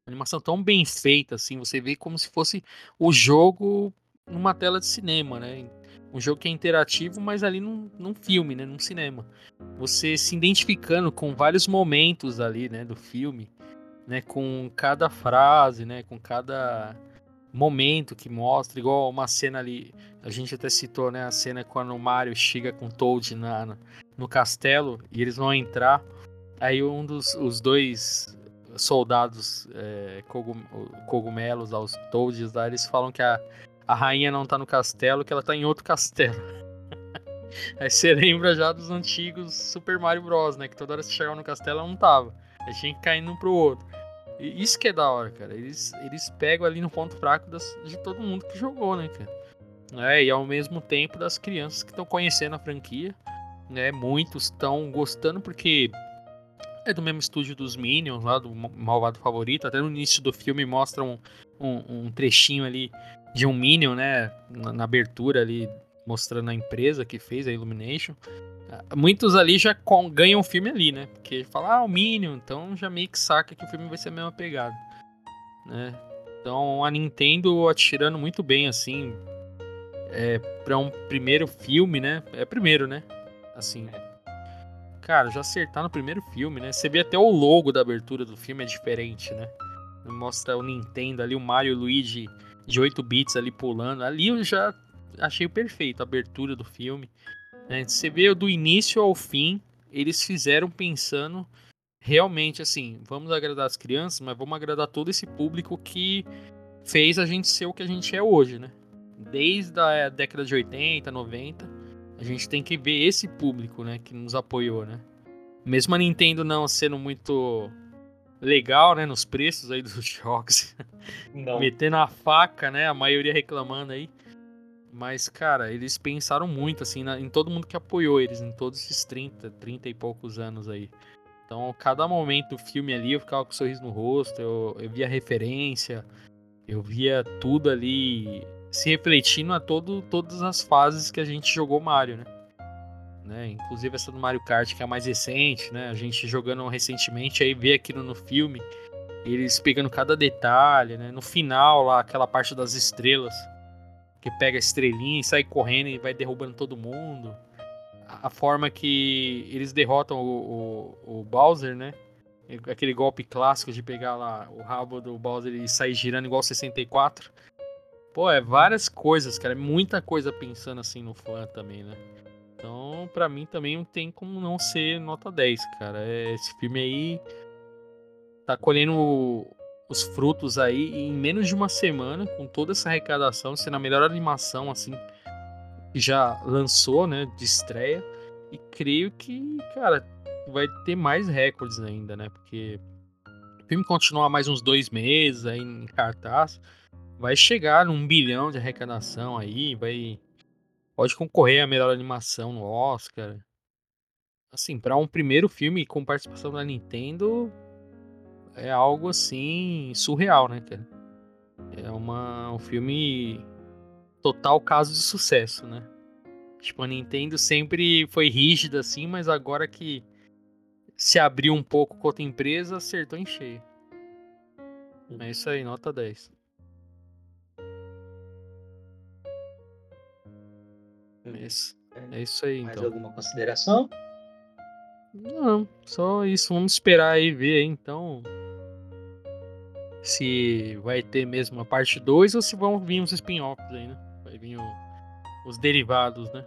animação tão bem feita, assim, você vê como se fosse o jogo numa tela de cinema, né? Um jogo que é interativo, mas ali num, num filme, né? Num cinema. Você se identificando com vários momentos ali, né? Do filme, né? Com cada frase, né? Com cada momento que mostra, igual uma cena ali, a gente até citou, né? A cena quando o Mario chega com o Toad na, no castelo e eles vão entrar. Aí um dos os dois soldados é, cogum, cogumelos, os Toads lá, eles falam que a, a rainha não tá no castelo, que ela tá em outro castelo. Aí você lembra já dos antigos Super Mario Bros, né? Que toda hora que você chegava no castelo ela não tava. Aí tinha que cair um pro outro. E isso que é da hora, cara. Eles, eles pegam ali no ponto fraco das, de todo mundo que jogou, né, cara? É, e ao mesmo tempo das crianças que estão conhecendo a franquia. Né? Muitos estão gostando porque é do mesmo estúdio dos Minions, lá do Malvado Favorito. Até no início do filme mostra um, um, um trechinho ali de um Minion, né? Na, na, abertura ali, mostrando a empresa que fez a Illumination. Muitos ali já com, ganham o filme ali, né? Porque fala, ah, o Minion, então já meio que saca que o filme vai ser a mesma pegada. Né? Então a Nintendo atirando muito bem, assim, é, para um primeiro filme, né? É primeiro, né? Assim, cara, já acertar no primeiro filme, né? Você vê até o logo da abertura do filme é diferente, né? Mostra o Nintendo ali, o Mario e o Luigi de 8 bits ali pulando. Ali eu já achei perfeito a abertura do filme. Né? Você vê do início ao fim, eles fizeram pensando realmente assim, vamos agradar as crianças, mas vamos agradar todo esse público que fez a gente ser o que a gente é hoje, né? Desde a década de 80, 90, a gente tem que ver esse público, né, que nos apoiou, né? Mesmo a Nintendo não sendo muito legal, né, nos preços aí dos jogos. Não. Metendo a faca, né, a maioria reclamando aí. Mas, cara, eles pensaram muito, assim, na, em todo mundo que apoiou eles, em todos esses 30, 30 e poucos anos aí. Então, cada momento do filme ali, eu ficava com um sorriso no rosto, eu, eu via referência, eu via tudo ali se refletindo a todo, todas as fases que a gente jogou Mario, né? né? Inclusive essa do Mario Kart, que é a mais recente, né? A gente jogando recentemente, aí vê aquilo no filme, eles pegando cada detalhe, né? No final lá, aquela parte das estrelas, que pega a estrelinha e sai correndo e vai derrubando todo mundo. A forma que eles derrotam o, o, o Bowser, né? Aquele golpe clássico de pegar lá o rabo do Bowser e sair girando igual 64. Pô, é várias coisas, cara. É muita coisa pensando assim no fã também, né? Então, para mim também não tem como não ser nota 10, cara. É, esse filme aí tá colhendo os frutos aí em menos de uma semana, com toda essa arrecadação, sendo a melhor animação, assim, que já lançou, né, de estreia. E creio que, cara, vai ter mais recordes ainda, né? Porque o filme continua mais uns dois meses aí em cartaz vai chegar num bilhão de arrecadação aí, vai pode concorrer a melhor animação no Oscar. Assim, para um primeiro filme com participação da Nintendo é algo assim surreal, né, cara? É uma um filme total caso de sucesso, né? Tipo, a Nintendo sempre foi rígida assim, mas agora que se abriu um pouco com outra empresa, acertou em cheio. É isso aí, nota 10. Isso. É, é isso aí, Mais então. alguma consideração? Não, só isso. Vamos esperar aí ver, então. Se vai ter mesmo a parte 2 ou se vão vir os spin-offs aí, né? Vai vir o, os derivados, né?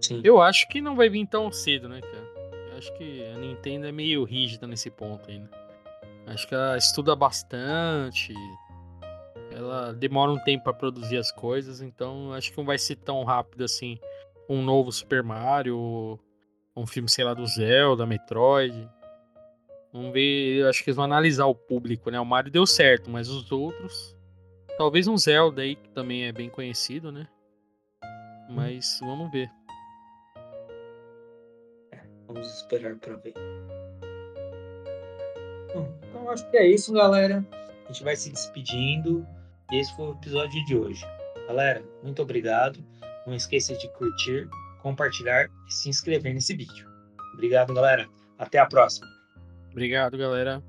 Sim. Eu acho que não vai vir tão cedo, né, cara? Eu acho que a Nintendo é meio rígida nesse ponto ainda. Acho que ela estuda bastante, ela demora um tempo para produzir as coisas, então acho que não vai ser tão rápido assim um novo Super Mario, um filme, sei lá, do Zelda, Metroid. Vamos ver, acho que eles vão analisar o público, né? O Mario deu certo, mas os outros. Talvez um Zelda aí, que também é bem conhecido, né? Mas vamos ver. É, vamos esperar para ver. Bom, então acho que é isso, galera. A gente vai se despedindo. Esse foi o episódio de hoje. Galera, muito obrigado. Não esqueça de curtir, compartilhar e se inscrever nesse vídeo. Obrigado, galera. Até a próxima. Obrigado, galera.